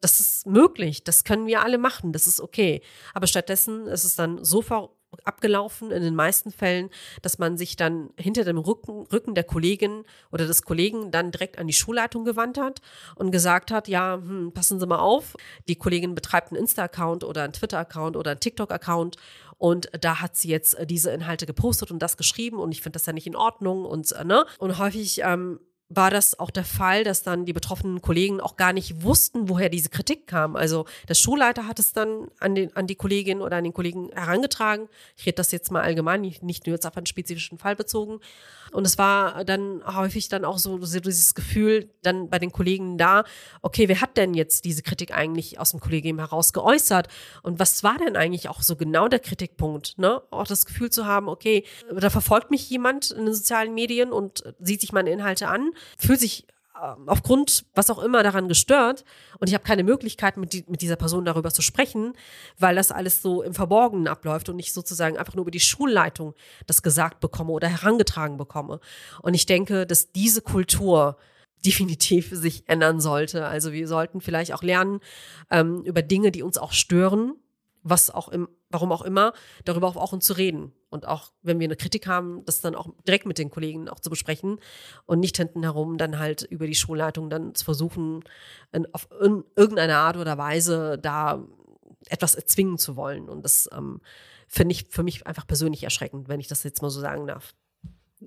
Das ist möglich, das können wir alle machen, das ist okay. Aber stattdessen ist es dann so ver abgelaufen in den meisten Fällen, dass man sich dann hinter dem Rücken, Rücken der Kollegin oder des Kollegen dann direkt an die Schulleitung gewandt hat und gesagt hat, ja, hm, passen Sie mal auf, die Kollegin betreibt einen Insta-Account oder einen Twitter-Account oder einen TikTok-Account und da hat sie jetzt diese Inhalte gepostet und das geschrieben und ich finde das ja nicht in Ordnung und äh, ne? Und häufig ähm, war das auch der Fall, dass dann die betroffenen Kollegen auch gar nicht wussten, woher diese Kritik kam. Also der Schulleiter hat es dann an, den, an die Kollegin oder an den Kollegen herangetragen. Ich rede das jetzt mal allgemein, nicht, nur jetzt auf einen spezifischen Fall bezogen. Und es war dann häufig dann auch so, dieses Gefühl dann bei den Kollegen da, okay, wer hat denn jetzt diese Kritik eigentlich aus dem Kollegium heraus geäußert? Und was war denn eigentlich auch so genau der Kritikpunkt? Ne? Auch das Gefühl zu haben, okay, da verfolgt mich jemand in den sozialen Medien und sieht sich meine Inhalte an fühlt sich aufgrund was auch immer daran gestört und ich habe keine Möglichkeit mit, die, mit dieser Person darüber zu sprechen, weil das alles so im Verborgenen abläuft und ich sozusagen einfach nur über die Schulleitung das gesagt bekomme oder herangetragen bekomme. Und ich denke, dass diese Kultur definitiv sich ändern sollte. Also wir sollten vielleicht auch lernen ähm, über Dinge, die uns auch stören, was auch im, warum auch immer, darüber auch offen zu reden. Und auch, wenn wir eine Kritik haben, das dann auch direkt mit den Kollegen auch zu besprechen und nicht hinten herum dann halt über die Schulleitung dann zu versuchen, in, auf in, irgendeine Art oder Weise da etwas erzwingen zu wollen. Und das ähm, finde ich für mich einfach persönlich erschreckend, wenn ich das jetzt mal so sagen darf.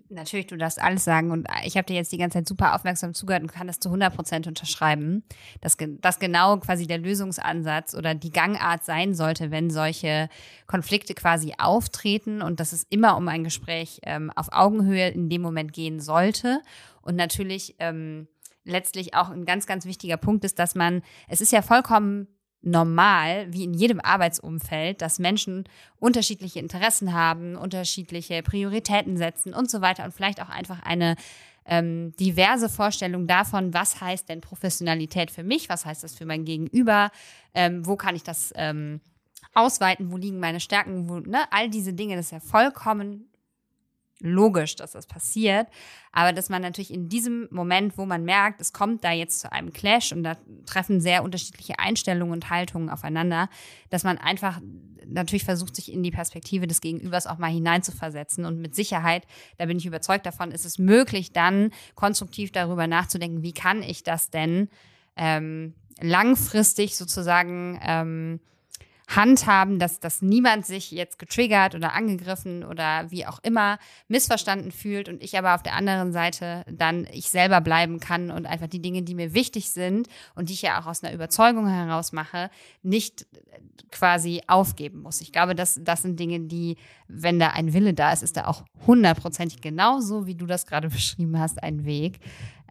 Natürlich, du darfst alles sagen und ich habe dir jetzt die ganze Zeit super aufmerksam zugehört und kann das zu 100 Prozent unterschreiben, dass das genau quasi der Lösungsansatz oder die Gangart sein sollte, wenn solche Konflikte quasi auftreten und dass es immer um ein Gespräch ähm, auf Augenhöhe in dem Moment gehen sollte. Und natürlich ähm, letztlich auch ein ganz, ganz wichtiger Punkt ist, dass man, es ist ja vollkommen normal, wie in jedem Arbeitsumfeld, dass Menschen unterschiedliche Interessen haben, unterschiedliche Prioritäten setzen und so weiter und vielleicht auch einfach eine ähm, diverse Vorstellung davon, was heißt denn Professionalität für mich, was heißt das für mein Gegenüber, ähm, wo kann ich das ähm, ausweiten, wo liegen meine Stärken, wo, ne, all diese Dinge, das ist ja vollkommen logisch, dass das passiert. Aber dass man natürlich in diesem Moment, wo man merkt, es kommt da jetzt zu einem Clash und da treffen sehr unterschiedliche Einstellungen und Haltungen aufeinander, dass man einfach natürlich versucht, sich in die Perspektive des Gegenübers auch mal hineinzuversetzen. Und mit Sicherheit, da bin ich überzeugt davon, ist es möglich, dann konstruktiv darüber nachzudenken, wie kann ich das denn ähm, langfristig sozusagen ähm, handhaben, dass, dass niemand sich jetzt getriggert oder angegriffen oder wie auch immer missverstanden fühlt und ich aber auf der anderen Seite dann ich selber bleiben kann und einfach die Dinge, die mir wichtig sind und die ich ja auch aus einer Überzeugung heraus mache, nicht quasi aufgeben muss. Ich glaube, das, das sind Dinge, die, wenn da ein Wille da ist, ist da auch hundertprozentig genauso, wie du das gerade beschrieben hast, ein Weg.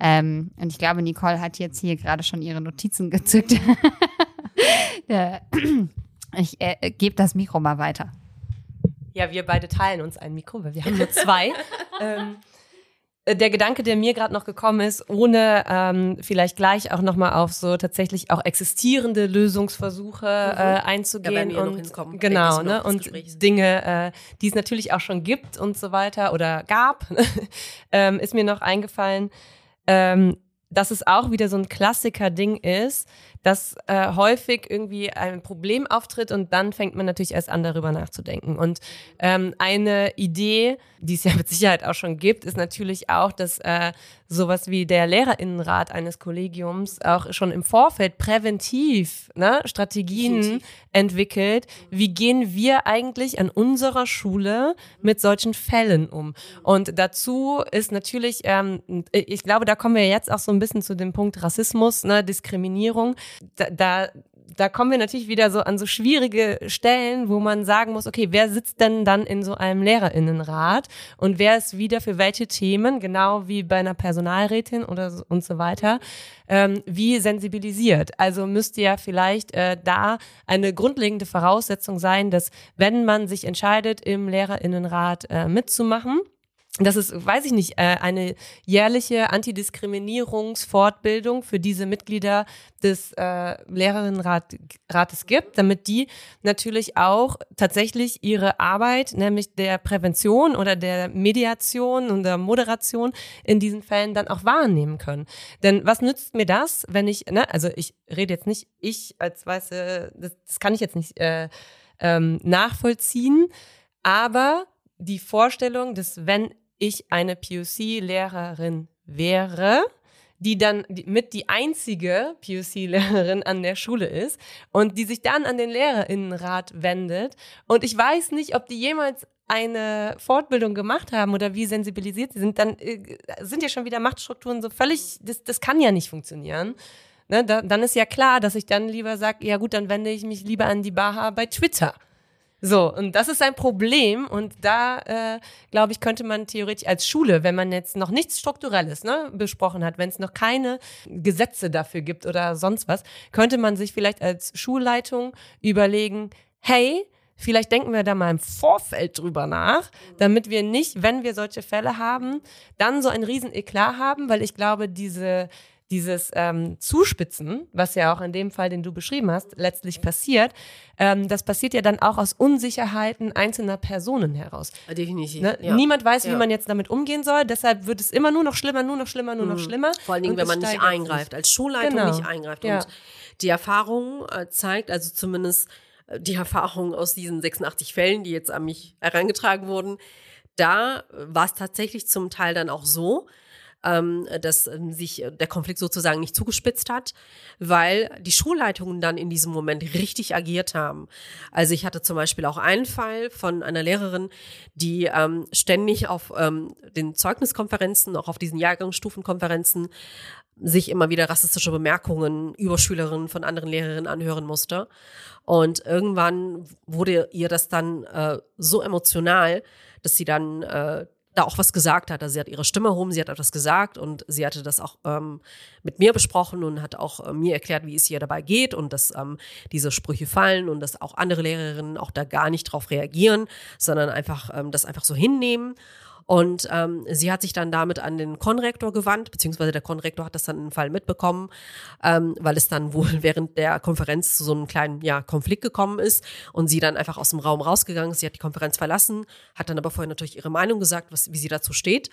Ähm, und ich glaube, Nicole hat jetzt hier gerade schon ihre Notizen gezückt. Ich äh, äh, gebe das Mikro mal weiter. Ja, wir beide teilen uns ein Mikro, weil wir haben nur zwei. ähm, äh, der Gedanke, der mir gerade noch gekommen ist, ohne ähm, vielleicht gleich auch nochmal auf so tatsächlich auch existierende Lösungsversuche mhm. äh, einzugehen ja, und genau ne und Dinge, äh, die es natürlich auch schon gibt und so weiter oder gab, ähm, ist mir noch eingefallen, ähm, dass es auch wieder so ein Klassiker-Ding ist, dass äh, häufig irgendwie ein Problem auftritt und dann fängt man natürlich erst an, darüber nachzudenken. Und ähm, eine Idee, die es ja mit Sicherheit auch schon gibt, ist natürlich auch, dass äh, sowas wie der Lehrerinnenrat eines Kollegiums auch schon im Vorfeld präventiv ne, Strategien Definitiv. entwickelt. Wie gehen wir eigentlich an unserer Schule mit solchen Fällen um? Und dazu ist natürlich, ähm, ich glaube, da kommen wir jetzt auch so ein bisschen zu dem Punkt Rassismus, ne, Diskriminierung da, da, da kommen wir natürlich wieder so an so schwierige Stellen, wo man sagen muss, okay, wer sitzt denn dann in so einem Lehrerinnenrat und wer ist wieder für welche Themen, genau wie bei einer Personalrätin oder so, und so weiter, ähm, wie sensibilisiert. Also müsste ja vielleicht äh, da eine grundlegende Voraussetzung sein, dass wenn man sich entscheidet, im Lehrerinnenrat äh, mitzumachen, das ist, weiß ich nicht, äh, eine jährliche Antidiskriminierungsfortbildung für diese Mitglieder des äh, Lehrerinnenrates gibt, damit die natürlich auch tatsächlich ihre Arbeit, nämlich der Prävention oder der Mediation und der Moderation in diesen Fällen dann auch wahrnehmen können. Denn was nützt mir das, wenn ich, ne, also ich rede jetzt nicht, ich als weiße, das, das kann ich jetzt nicht äh, ähm, nachvollziehen, aber die Vorstellung, dass wenn ich eine POC-Lehrerin wäre, die dann mit die einzige POC-Lehrerin an der Schule ist und die sich dann an den Lehrerinnenrat wendet. Und ich weiß nicht, ob die jemals eine Fortbildung gemacht haben oder wie sensibilisiert sie sind, dann äh, sind ja schon wieder Machtstrukturen so völlig, das, das kann ja nicht funktionieren. Ne, da, dann ist ja klar, dass ich dann lieber sage, ja gut, dann wende ich mich lieber an die Baha bei Twitter. So, und das ist ein Problem. Und da, äh, glaube ich, könnte man theoretisch als Schule, wenn man jetzt noch nichts Strukturelles ne, besprochen hat, wenn es noch keine Gesetze dafür gibt oder sonst was, könnte man sich vielleicht als Schulleitung überlegen, hey, Vielleicht denken wir da mal im Vorfeld drüber nach, damit wir nicht, wenn wir solche Fälle haben, dann so ein riesen Eklat haben, weil ich glaube, diese dieses ähm, Zuspitzen, was ja auch in dem Fall, den du beschrieben hast, letztlich passiert, ähm, das passiert ja dann auch aus Unsicherheiten einzelner Personen heraus. Definitiv. Ne? Ja. Niemand weiß, Ja. wie man jetzt damit umgehen soll, deshalb wird es immer nur noch schlimmer, nur noch schlimmer, nur noch schlimmer. Mhm. Vor allen Dingen, wenn man nicht sich. eingreift, als Schulleitung Genau. nicht eingreift. Ja. Und die Erfahrung äh, zeigt, also zumindest äh, die Erfahrung aus diesen 86 Fällen, die jetzt an mich herangetragen wurden, da war es tatsächlich zum Teil dann auch so, ähm, dass ähm, sich äh, der Konflikt sozusagen nicht zugespitzt hat, weil die Schulleitungen dann in diesem Moment richtig agiert haben. Also ich hatte zum Beispiel auch einen Fall von einer Lehrerin, die ähm, ständig auf ähm, den Zeugniskonferenzen, auch auf diesen Jahrgangsstufenkonferenzen sich immer wieder rassistische Bemerkungen über Schülerinnen von anderen Lehrerinnen anhören musste. Und irgendwann wurde ihr das dann äh, so emotional, dass sie dann äh, da auch was gesagt hat. Also sie hat ihre Stimme erhoben, sie hat etwas gesagt und sie hatte das auch ähm, mit mir besprochen und hat auch äh, mir erklärt, wie es ihr dabei geht und dass ähm, diese Sprüche fallen und dass auch andere Lehrerinnen auch da gar nicht drauf reagieren, sondern einfach ähm, das einfach so hinnehmen. Und ähm, sie hat sich dann damit an den Konrektor gewandt, beziehungsweise der Konrektor hat das dann im Fall mitbekommen, ähm, weil es dann wohl während der Konferenz zu so einem kleinen ja, Konflikt gekommen ist und sie dann einfach aus dem Raum rausgegangen ist. Sie hat die Konferenz verlassen, hat dann aber vorher natürlich ihre Meinung gesagt, was, wie sie dazu steht.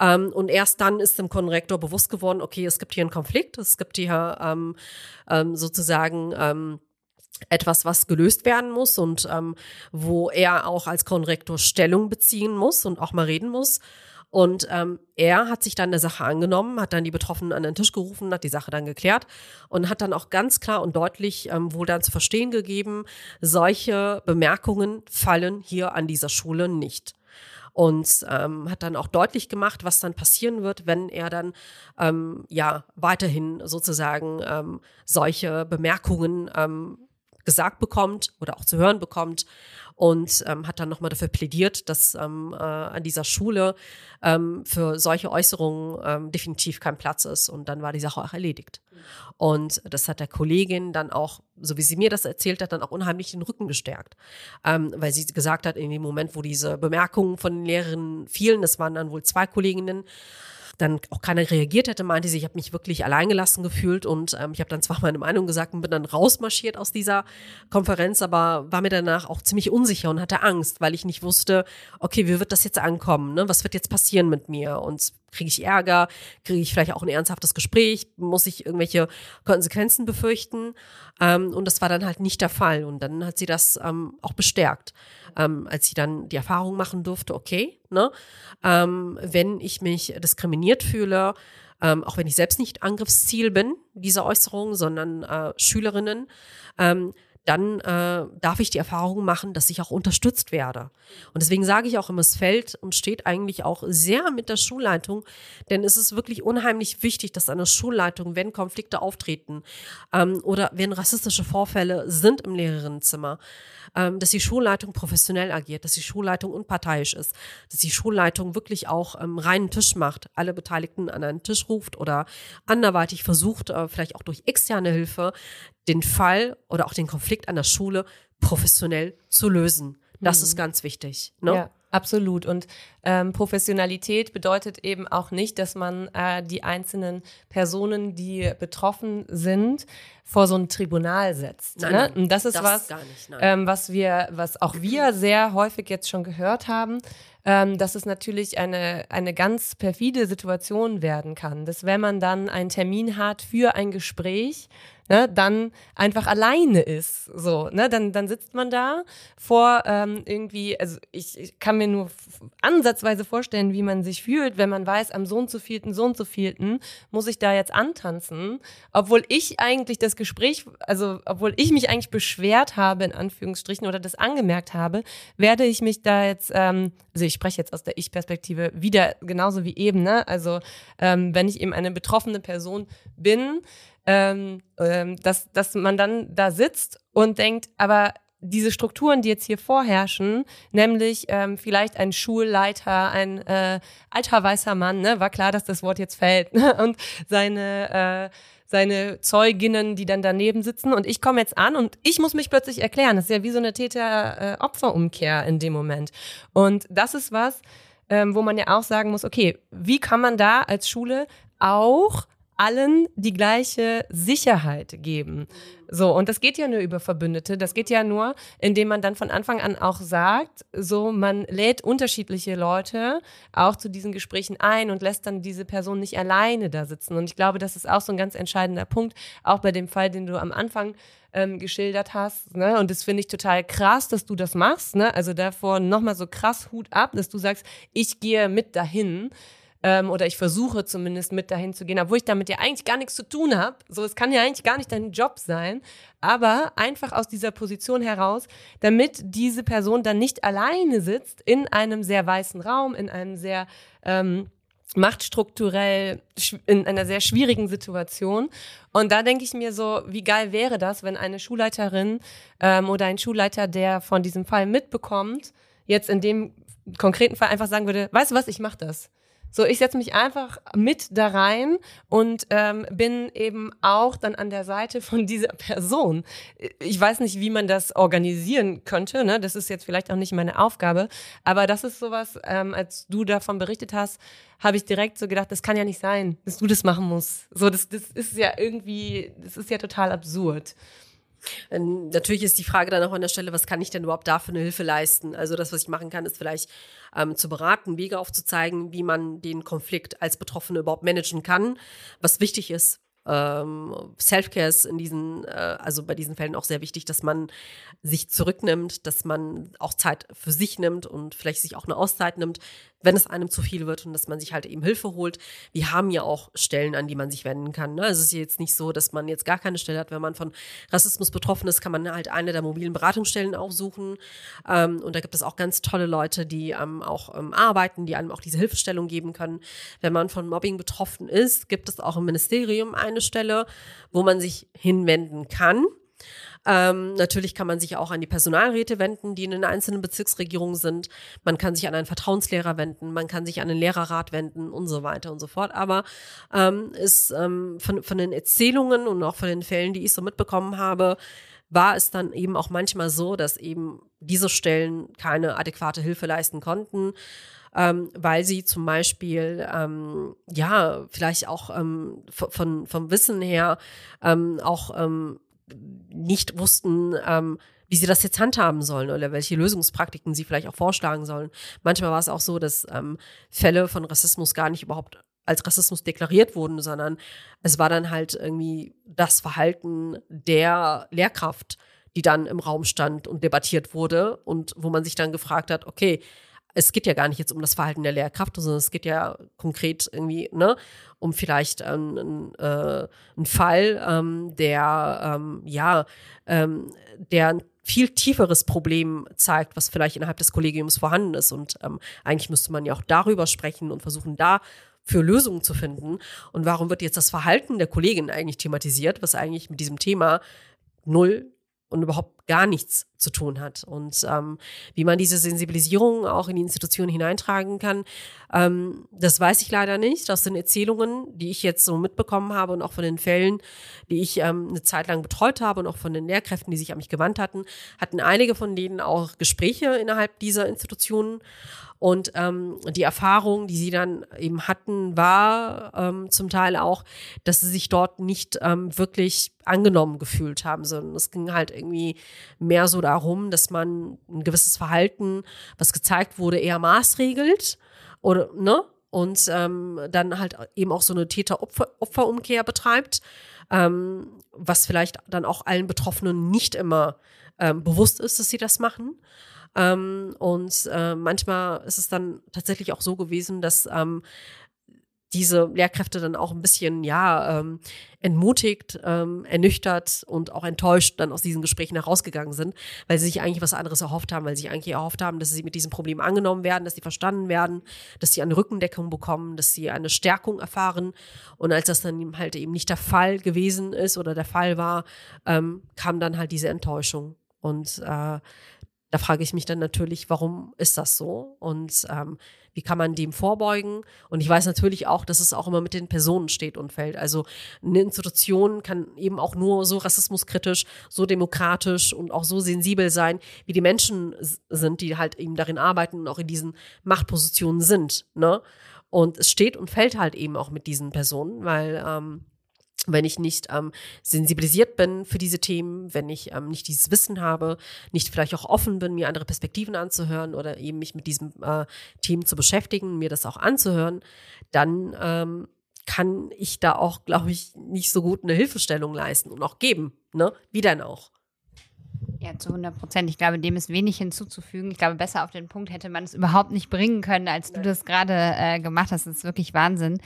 Ähm, und erst dann ist dem Konrektor bewusst geworden, okay, es gibt hier einen Konflikt, es gibt hier ähm, ähm, sozusagen ähm, etwas, was gelöst werden muss und ähm, wo er auch als Konrektor Stellung beziehen muss und auch mal reden muss. Und ähm, er hat sich dann der Sache angenommen, hat dann die Betroffenen an den Tisch gerufen, hat die Sache dann geklärt und hat dann auch ganz klar und deutlich ähm, wohl dann zu verstehen gegeben, solche Bemerkungen fallen hier an dieser Schule nicht und ähm, hat dann auch deutlich gemacht, was dann passieren wird, wenn er dann ähm, ja weiterhin sozusagen ähm, solche Bemerkungen ähm, gesagt bekommt oder auch zu hören bekommt und ähm, hat dann nochmal dafür plädiert, dass ähm, äh, an dieser Schule ähm, für solche Äußerungen ähm, definitiv kein Platz ist und dann war die Sache auch erledigt. Und das hat der Kollegin dann auch, so wie sie mir das erzählt hat, dann auch unheimlich den Rücken gestärkt, ähm, weil sie gesagt hat, in dem Moment, wo diese Bemerkungen von den Lehrerinnen fielen, das waren dann wohl zwei Kolleginnen, dann auch keiner reagiert hätte, meinte sie, ich habe mich wirklich alleingelassen gefühlt und ähm, ich habe dann zwar meine Meinung gesagt und bin dann rausmarschiert aus dieser Konferenz, aber war mir danach auch ziemlich unsicher und hatte Angst, weil ich nicht wusste, okay, wie wird das jetzt ankommen, ne? was wird jetzt passieren mit mir? Und kriege ich Ärger, kriege ich vielleicht auch ein ernsthaftes Gespräch, muss ich irgendwelche Konsequenzen befürchten? Ähm, und das war dann halt nicht der Fall. Und dann hat sie das ähm, auch bestärkt, ähm, als sie dann die Erfahrung machen durfte, okay, ne, ähm, wenn ich mich diskriminiert fühle, ähm, auch wenn ich selbst nicht Angriffsziel bin, dieser Äußerung, sondern äh, Schülerinnen, ähm, dann äh, darf ich die Erfahrung machen, dass ich auch unterstützt werde. Und deswegen sage ich auch immer, es fällt und steht eigentlich auch sehr mit der Schulleitung, denn es ist wirklich unheimlich wichtig, dass eine Schulleitung, wenn Konflikte auftreten ähm, oder wenn rassistische Vorfälle sind im Lehrerinnenzimmer, ähm, dass die Schulleitung professionell agiert, dass die Schulleitung unparteiisch ist, dass die Schulleitung wirklich auch ähm, reinen Tisch macht, alle Beteiligten an einen Tisch ruft oder anderweitig versucht, äh, vielleicht auch durch externe Hilfe, den Fall oder auch den Konflikt an der Schule professionell zu lösen. Das ist ganz wichtig. Ne? Ja, Absolut. Und ähm, Professionalität bedeutet eben auch nicht, dass man äh, die einzelnen Personen, die betroffen sind, vor so ein Tribunal setzt. Nein, ne? Und das ist das was, gar nicht, ähm, was wir, was auch wir sehr häufig jetzt schon gehört haben, ähm, dass es natürlich eine, eine ganz perfide Situation werden kann, dass wenn man dann einen Termin hat für ein Gespräch, ne, dann einfach alleine ist. So, ne, dann, dann sitzt man da vor ähm, irgendwie, also ich, ich kann mir nur ansatzweise vorstellen, wie man sich fühlt, wenn man weiß, am so und so vielten, so und so vielten muss ich da jetzt antanzen, obwohl ich eigentlich das Gespräch, also obwohl ich mich eigentlich beschwert habe, in Anführungsstrichen, oder das angemerkt habe, werde ich mich da jetzt, ähm, also ich spreche jetzt aus der Ich-Perspektive wieder genauso wie eben, ne? Also ähm, wenn ich eben eine betroffene Person bin, ähm, ähm, dass, dass man dann da sitzt und denkt, aber diese Strukturen, die jetzt hier vorherrschen, nämlich ähm, vielleicht ein Schulleiter, ein äh, alter weißer Mann, ne, war klar, dass das Wort jetzt fällt, ne, und seine äh, seine Zeuginnen, die dann daneben sitzen und ich komme jetzt an und ich muss mich plötzlich erklären. Das ist ja wie so eine Täter-Opfer-Umkehr in dem Moment. Und das ist was, ähm, wo man ja auch sagen muss, okay, wie kann man da als Schule auch allen die gleiche Sicherheit geben. So, und das geht ja nur über Verbündete. Das geht ja nur, indem man dann von Anfang an auch sagt, so, man lädt unterschiedliche Leute auch zu diesen Gesprächen ein und lässt dann diese Person nicht alleine da sitzen. Und ich glaube, das ist auch so ein ganz entscheidender Punkt, auch bei dem Fall, den du am Anfang ähm, geschildert hast. Ne? Und das finde ich total krass, dass du das machst. Ne? Also davor nochmal so krass Hut ab, dass du sagst, ich gehe mit dahin ähm, oder ich versuche zumindest mit dahin zu gehen, obwohl ich damit ja eigentlich gar nichts zu tun habe. So, es kann ja eigentlich gar nicht dein Job sein, aber einfach aus dieser Position heraus, damit diese Person dann nicht alleine sitzt in einem sehr weißen Raum, in einem sehr ähm, machtstrukturell in einer sehr schwierigen Situation. Und da denke ich mir so, wie geil wäre das, wenn eine Schulleiterin ähm, oder ein Schulleiter, der von diesem Fall mitbekommt, jetzt in dem konkreten Fall einfach sagen würde, weißt du was, ich mache das. So, ich setze mich einfach mit da rein und ähm, bin eben auch dann an der Seite von dieser Person. Ich weiß nicht, wie man das organisieren könnte. Ne? Das ist jetzt vielleicht auch nicht meine Aufgabe. Aber das ist sowas, ähm, als du davon berichtet hast, habe ich direkt so gedacht, das kann ja nicht sein, dass du das machen musst. So, das, das ist ja irgendwie, das ist ja total absurd. Ähm, Natürlich ist die Frage dann auch an der Stelle, was kann ich denn überhaupt da für eine Hilfe leisten? Also das, was ich machen kann, ist vielleicht ähm, zu beraten, Wege aufzuzeigen, wie man den Konflikt als Betroffene überhaupt managen kann, was wichtig ist. Ähm, Self-Care ist in diesen, äh, also bei diesen Fällen auch sehr wichtig, dass man sich zurücknimmt, dass man auch Zeit für sich nimmt und vielleicht sich auch eine Auszeit nimmt, wenn es einem zu viel wird und dass man sich halt eben Hilfe holt. Wir haben ja auch Stellen, an die man sich wenden kann. Ne? Also es ist jetzt nicht so, dass man jetzt gar keine Stelle hat. Wenn man von Rassismus betroffen ist, kann man halt eine der mobilen Beratungsstellen aufsuchen. Ähm, und da gibt es auch ganz tolle Leute, die ähm, auch ähm, arbeiten, die einem auch diese Hilfestellung geben können. Wenn man von Mobbing betroffen ist, gibt es auch im Ministerium eine Stelle, wo man sich hinwenden kann. Ähm, natürlich kann man sich auch an die Personalräte wenden, die in den einzelnen Bezirksregierungen sind. Man kann sich an einen Vertrauenslehrer wenden, man kann sich an den Lehrerrat wenden und so weiter und so fort. Aber ähm, ist ähm, von, von den Erzählungen und auch von den Fällen, die ich so mitbekommen habe, war es dann eben auch manchmal so, dass eben diese Stellen keine adäquate Hilfe leisten konnten. Ähm, weil sie zum Beispiel ähm, ja vielleicht auch ähm, von vom Wissen her ähm, auch ähm, nicht wussten, ähm, wie sie das jetzt handhaben sollen oder welche Lösungspraktiken sie vielleicht auch vorschlagen sollen. Manchmal war es auch so, dass ähm, Fälle von Rassismus gar nicht überhaupt als Rassismus deklariert wurden, sondern es war dann halt irgendwie das Verhalten der Lehrkraft, die dann im Raum stand und debattiert wurde und wo man sich dann gefragt hat, okay, es geht ja gar nicht jetzt um das Verhalten der Lehrkraft, sondern es geht ja konkret irgendwie, ne, um vielleicht ähm, einen, äh, einen Fall, ähm, der, ähm, ja, ähm, der ein viel tieferes Problem zeigt, was vielleicht innerhalb des Kollegiums vorhanden ist. Und ähm, eigentlich müsste man ja auch darüber sprechen und versuchen, da für Lösungen zu finden. Und warum wird jetzt das Verhalten der Kollegin eigentlich thematisiert, was eigentlich mit diesem Thema null und überhaupt gar nichts zu tun hat. Und ähm, wie man diese Sensibilisierung auch in die Institutionen hineintragen kann, ähm, das weiß ich leider nicht. Aus den Erzählungen, die ich jetzt so mitbekommen habe und auch von den Fällen, die ich ähm, eine Zeit lang betreut habe und auch von den Lehrkräften, die sich an mich gewandt hatten, hatten einige von denen auch Gespräche innerhalb dieser Institutionen. Und ähm, die Erfahrung, die sie dann eben hatten, war ähm, zum Teil auch, dass sie sich dort nicht ähm, wirklich angenommen gefühlt haben, sondern es ging halt irgendwie mehr so darum, dass man ein gewisses Verhalten, was gezeigt wurde, eher maßregelt oder ne und ähm, dann halt eben auch so eine Täter-Opfer-Umkehr betreibt, ähm, was vielleicht dann auch allen Betroffenen nicht immer ähm, bewusst ist, dass sie das machen. Ähm, und äh, manchmal ist es dann tatsächlich auch so gewesen, dass ähm, diese Lehrkräfte dann auch ein bisschen, ja, ähm, entmutigt, ähm, ernüchtert und auch enttäuscht dann aus diesen Gesprächen herausgegangen sind, weil sie sich eigentlich was anderes erhofft haben, weil sie sich eigentlich erhofft haben, dass sie mit diesem Problem angenommen werden, dass sie verstanden werden, dass sie eine Rückendeckung bekommen, dass sie eine Stärkung erfahren. Und als das dann halt eben nicht der Fall gewesen ist oder der Fall war, ähm, kam dann halt diese Enttäuschung. Und äh, da frage ich mich dann natürlich, warum ist das so? Und ähm, wie kann man dem vorbeugen? Und ich weiß natürlich auch, dass es auch immer mit den Personen steht und fällt. Also eine Institution kann eben auch nur so rassismuskritisch, so demokratisch und auch so sensibel sein, wie die Menschen sind, die halt eben darin arbeiten und auch in diesen Machtpositionen sind. Ne? Und es steht und fällt halt eben auch mit diesen Personen, weil ähm, wenn ich nicht ähm, sensibilisiert bin für diese Themen, wenn ich ähm, nicht dieses Wissen habe, nicht vielleicht auch offen bin, mir andere Perspektiven anzuhören oder eben mich mit diesem äh, Themen zu beschäftigen, mir das auch anzuhören, dann ähm, kann ich da auch, glaube ich, nicht so gut eine Hilfestellung leisten und auch geben. Ne? Wie denn auch? Ja, zu 100 Prozent. Ich glaube, dem ist wenig hinzuzufügen. Ich glaube, besser auf den Punkt hätte man es überhaupt nicht bringen können, als du das gerade äh, gemacht hast. Das ist wirklich Wahnsinn.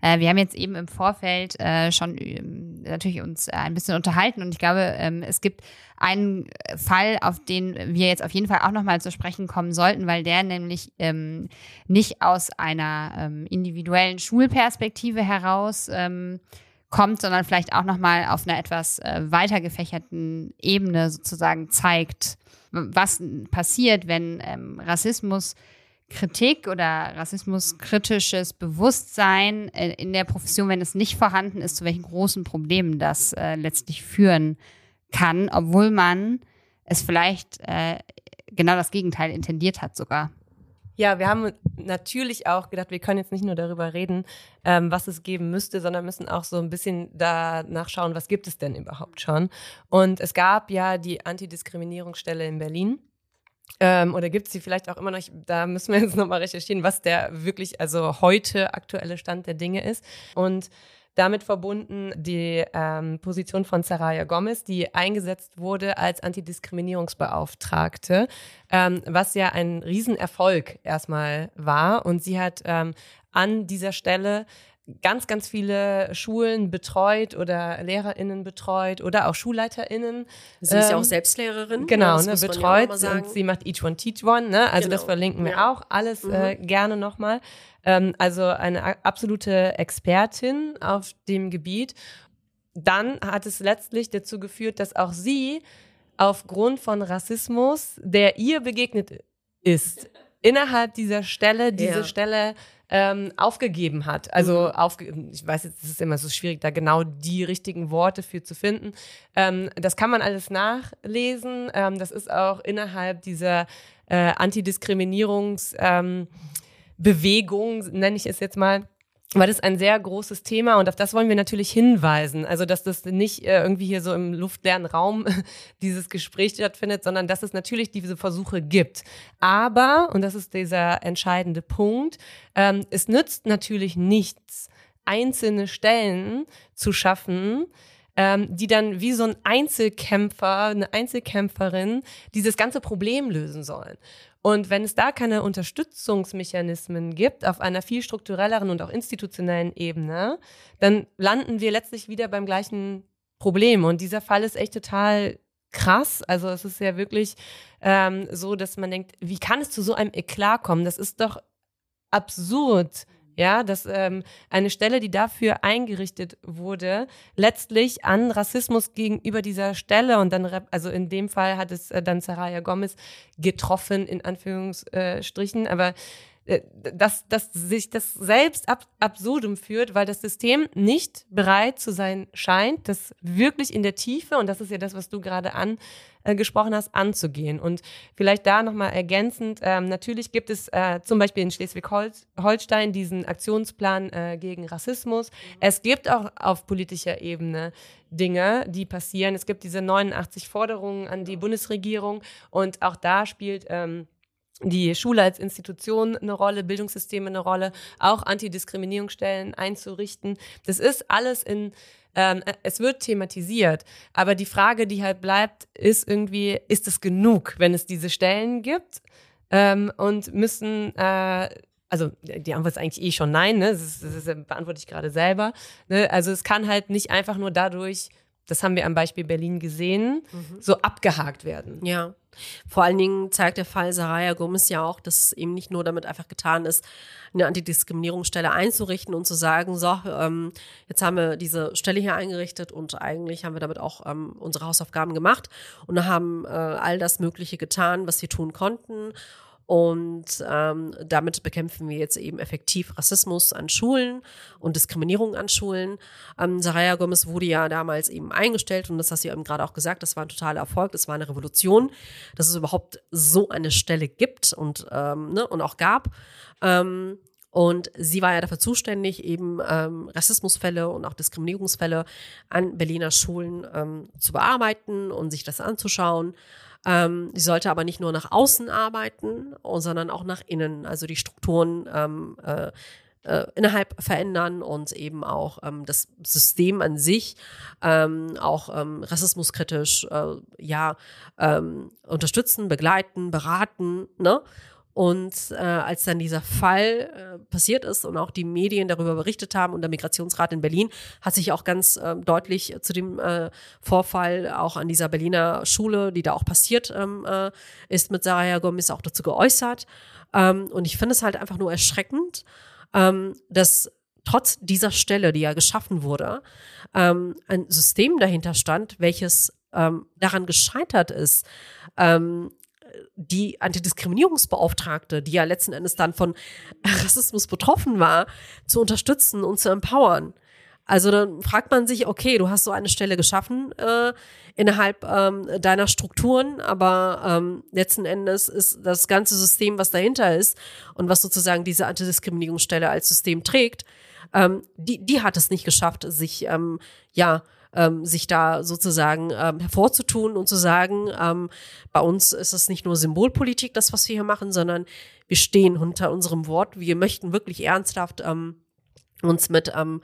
Äh, wir haben jetzt eben im Vorfeld äh, schon äh, natürlich uns ein bisschen unterhalten und ich glaube, ähm, es gibt einen Fall, auf den wir jetzt auf jeden Fall auch nochmal zu sprechen kommen sollten, weil der nämlich ähm, nicht aus einer ähm, individuellen Schulperspektive heraus ähm, kommt, sondern vielleicht auch nochmal auf einer etwas äh, weiter gefächerten Ebene sozusagen zeigt, was passiert, wenn ähm, Rassismus Kritik oder rassismuskritisches Bewusstsein äh, in der Profession, wenn es nicht vorhanden ist, zu welchen großen Problemen das äh, letztlich führen kann, obwohl man es vielleicht äh, genau das Gegenteil intendiert hat sogar. Ja, wir haben natürlich auch gedacht, wir können jetzt nicht nur darüber reden, ähm, was es geben müsste, sondern müssen auch so ein bisschen danach schauen, was gibt es denn überhaupt schon. Und es gab ja die Antidiskriminierungsstelle in Berlin. Ähm, oder gibt es sie vielleicht auch immer noch? Da müssen wir jetzt nochmal recherchieren, was der wirklich, also heute aktuelle Stand der Dinge ist. Und damit verbunden die ähm, Position von Saraya Gomez, die eingesetzt wurde als Antidiskriminierungsbeauftragte, ähm, was ja ein Riesenerfolg erstmal war. Und sie hat ähm, an dieser Stelle ganz, ganz viele Schulen betreut oder LehrerInnen betreut oder auch SchulleiterInnen. Sie ist ja auch ähm, Selbstlehrerin. Genau, ne, betreut. Und sie macht Each One Teach One. Ne? Also genau. das verlinken wir ja. auch alles mhm. äh, gerne nochmal. Ähm, also eine absolute Expertin auf dem Gebiet. Dann hat es letztlich dazu geführt, dass auch sie aufgrund von Rassismus, der ihr begegnet ist, innerhalb dieser Stelle, diese ja. Stelle ähm, aufgegeben hat. Also mhm. aufge ich weiß jetzt, es ist immer so schwierig, da genau die richtigen Worte für zu finden. Ähm, das kann man alles nachlesen. Ähm, das ist auch innerhalb dieser äh, Antidiskriminierungs ähm, Bewegung, nenne ich es jetzt mal, weil das ein sehr großes Thema und auf das wollen wir natürlich hinweisen. Also, dass das nicht äh, irgendwie hier so im luftleeren Raum dieses Gespräch stattfindet, sondern dass es natürlich diese Versuche gibt. Aber, und das ist dieser entscheidende Punkt, ähm, es nützt natürlich nichts, einzelne Stellen zu schaffen, ähm, die dann wie so ein Einzelkämpfer, eine Einzelkämpferin dieses ganze Problem lösen sollen. Und wenn es da keine Unterstützungsmechanismen gibt auf einer viel strukturelleren und auch institutionellen Ebene, dann landen wir letztlich wieder beim gleichen Problem. Und dieser Fall ist echt total krass. Also es ist ja wirklich ähm, so, dass man denkt, wie kann es zu so einem Eklat kommen? Das ist doch absurd. Ja, dass ähm, eine Stelle, die dafür eingerichtet wurde, letztlich an Rassismus gegenüber dieser Stelle und dann, also in dem Fall hat es äh, dann Saraya Gomez getroffen, in Anführungsstrichen, aber dass, dass sich das selbst ab, absurdum führt, weil das System nicht bereit zu sein scheint, das wirklich in der Tiefe, und das ist ja das, was du gerade angesprochen hast, anzugehen. Und vielleicht da nochmal ergänzend, ähm, natürlich gibt es äh, zum Beispiel in Schleswig-Holstein diesen Aktionsplan äh, gegen Rassismus. Es gibt auch auf politischer Ebene Dinge, die passieren. Es gibt diese 89 Forderungen an die Bundesregierung und auch da spielt ähm, die Schule als Institution eine Rolle, Bildungssysteme eine Rolle, auch Antidiskriminierungsstellen einzurichten. Das ist alles in, ähm, es wird thematisiert. Aber die Frage, die halt bleibt, ist irgendwie, ist es genug, wenn es diese Stellen gibt? Ähm, und müssen, äh, also die Antwort ist eigentlich eh schon nein, ne? Das, ist, das, ist, beantworte ich gerade selber. Ne? Also es kann halt nicht einfach nur dadurch, das haben wir am Beispiel Berlin gesehen, mhm. so abgehakt werden. Ja. Vor allen Dingen zeigt der Fall Saraya Gomez ja auch, dass es eben nicht nur damit einfach getan ist, eine Antidiskriminierungsstelle einzurichten und zu sagen, so, ähm, jetzt haben wir diese Stelle hier eingerichtet und eigentlich haben wir damit auch ähm, unsere Hausaufgaben gemacht und haben äh, all das Mögliche getan, was wir tun konnten. Und ähm, damit bekämpfen wir jetzt eben effektiv Rassismus an Schulen und Diskriminierung an Schulen. Ähm, Saraya Gomez wurde ja damals eben eingestellt und das hast du eben gerade auch gesagt, das war ein totaler Erfolg, das war eine Revolution, dass es überhaupt so eine Stelle gibt und, ähm, ne, und auch gab. Ähm, und sie war ja dafür zuständig, eben ähm, Rassismusfälle und auch Diskriminierungsfälle an Berliner Schulen ähm, zu bearbeiten und sich das anzuschauen. Ähm, sie sollte aber nicht nur nach außen arbeiten, sondern auch nach innen, also die Strukturen ähm, äh, äh, innerhalb verändern und eben auch ähm, das System an sich ähm, auch ähm, rassismuskritisch äh, ja ähm, unterstützen, begleiten, beraten, ne? Und äh, als dann dieser Fall äh, passiert ist und auch die Medien darüber berichtet haben und der Migrationsrat in Berlin hat sich auch ganz äh, deutlich zu dem äh, Vorfall auch an dieser Berliner Schule, die da auch passiert ähm, äh, ist, mit Sarah Gomez auch dazu geäußert. Ähm, und ich finde es halt einfach nur erschreckend, ähm, dass trotz dieser Stelle, die ja geschaffen wurde, ähm, ein System dahinter stand, welches ähm, daran gescheitert ist, ähm, die Antidiskriminierungsbeauftragte, die ja letzten Endes dann von Rassismus betroffen war, zu unterstützen und zu empowern. Also dann fragt man sich, okay, du hast so eine Stelle geschaffen äh, innerhalb ähm, deiner Strukturen, aber ähm, letzten Endes ist das ganze System, was dahinter ist und was sozusagen diese Antidiskriminierungsstelle als System trägt, ähm, die, die hat es nicht geschafft, sich ähm, ja ähm, sich da sozusagen ähm, hervorzutun und zu sagen, ähm, bei uns ist es nicht nur Symbolpolitik, das, was wir hier machen, sondern wir stehen unter unserem Wort. Wir möchten wirklich ernsthaft ähm, uns mit ähm,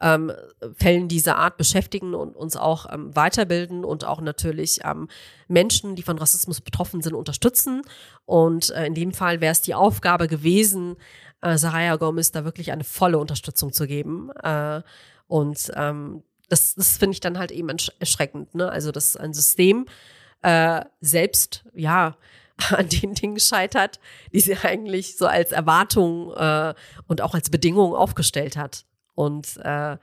ähm, Fällen dieser Art beschäftigen und uns auch ähm, weiterbilden und auch natürlich ähm, Menschen, die von Rassismus betroffen sind, unterstützen. Und äh, in dem Fall wäre es die Aufgabe gewesen, äh, Saraya Gomez da wirklich eine volle Unterstützung zu geben. Äh, und ähm, das, das finde ich dann halt eben erschreckend. Ne? Also, dass ein System äh, selbst, ja, an den Dingen scheitert, die sie eigentlich so als Erwartung äh, und auch als Bedingung aufgestellt hat. Und äh,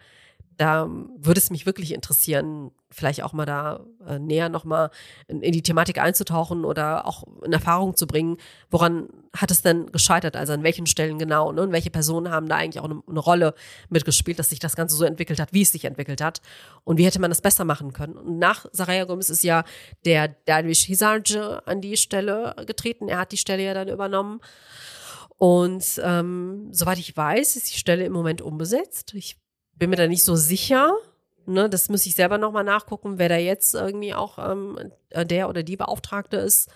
da würde es mich wirklich interessieren, vielleicht auch mal da äh, näher nochmal in, in die Thematik einzutauchen oder auch in Erfahrung zu bringen, woran hat es denn gescheitert, also an welchen Stellen genau ne? und welche Personen haben da eigentlich auch eine, eine, Rolle mitgespielt, dass sich das Ganze so entwickelt hat, wie es sich entwickelt hat und wie hätte man das besser machen können. Und nach Saraya Gomez ist ja der Darwish Hizarje an die Stelle getreten, er hat die Stelle ja dann übernommen. Und ähm, soweit ich weiß, ist die Stelle im Moment unbesetzt. Ich bin mir da nicht so sicher. Ne, das muss ich selber nochmal nachgucken, wer da jetzt irgendwie auch ähm, der oder die Beauftragte ist.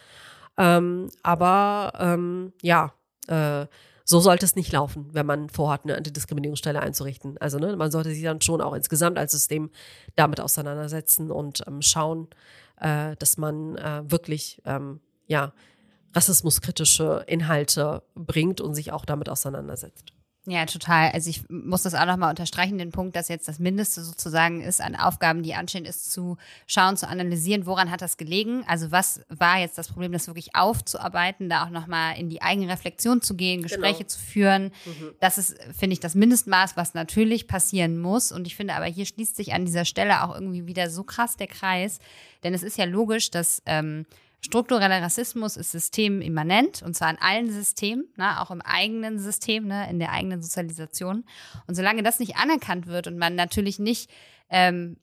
Ähm, aber ähm, ja, äh, so sollte es nicht laufen, wenn man vorhat, eine Antidiskriminierungsstelle einzurichten. Also ne, man sollte sich dann schon auch insgesamt als System damit auseinandersetzen und ähm, schauen, äh, dass man äh, wirklich ähm, ja rassismuskritische Inhalte bringt und sich auch damit auseinandersetzt. Ja, total. Also ich muss das auch nochmal unterstreichen, den Punkt, dass jetzt das Mindeste sozusagen ist an Aufgaben, die anstehen, ist zu schauen, zu analysieren, woran hat das gelegen? Also was war jetzt das Problem, das wirklich aufzuarbeiten, da auch nochmal in die eigene Reflexion zu gehen, Gespräche genau. zu führen. Mhm. Das ist, finde ich, das Mindestmaß, was natürlich passieren muss. Und ich finde aber, hier schließt sich an dieser Stelle auch irgendwie wieder so krass der Kreis. Denn es ist ja logisch, dass ähm, struktureller Rassismus ist systemimmanent und zwar in allen Systemen, ne, auch im eigenen System, ne, in der eigenen Sozialisation. Und solange das nicht anerkannt wird und man natürlich nicht ähm,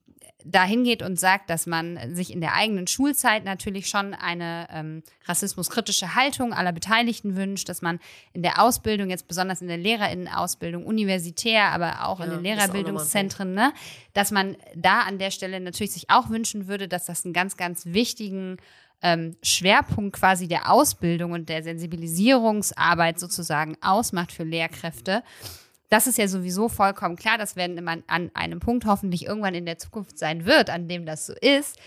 dahin geht und sagt, dass man sich in der eigenen Schulzeit natürlich schon eine ähm, rassismuskritische Haltung aller Beteiligten wünscht, dass man in der Ausbildung, jetzt besonders in der Lehrerinnenausbildung, universitär, aber auch ja, in den Lehrerbildungszentren, ne, dass man da an der Stelle natürlich sich auch wünschen würde, dass das einen ganz, ganz wichtigen ähm, Schwerpunkt quasi der Ausbildung und der Sensibilisierungsarbeit sozusagen ausmacht für Lehrkräfte. Das ist ja sowieso vollkommen klar, dass wenn man an einem Punkt hoffentlich irgendwann in der Zukunft sein wird, an dem das so ist,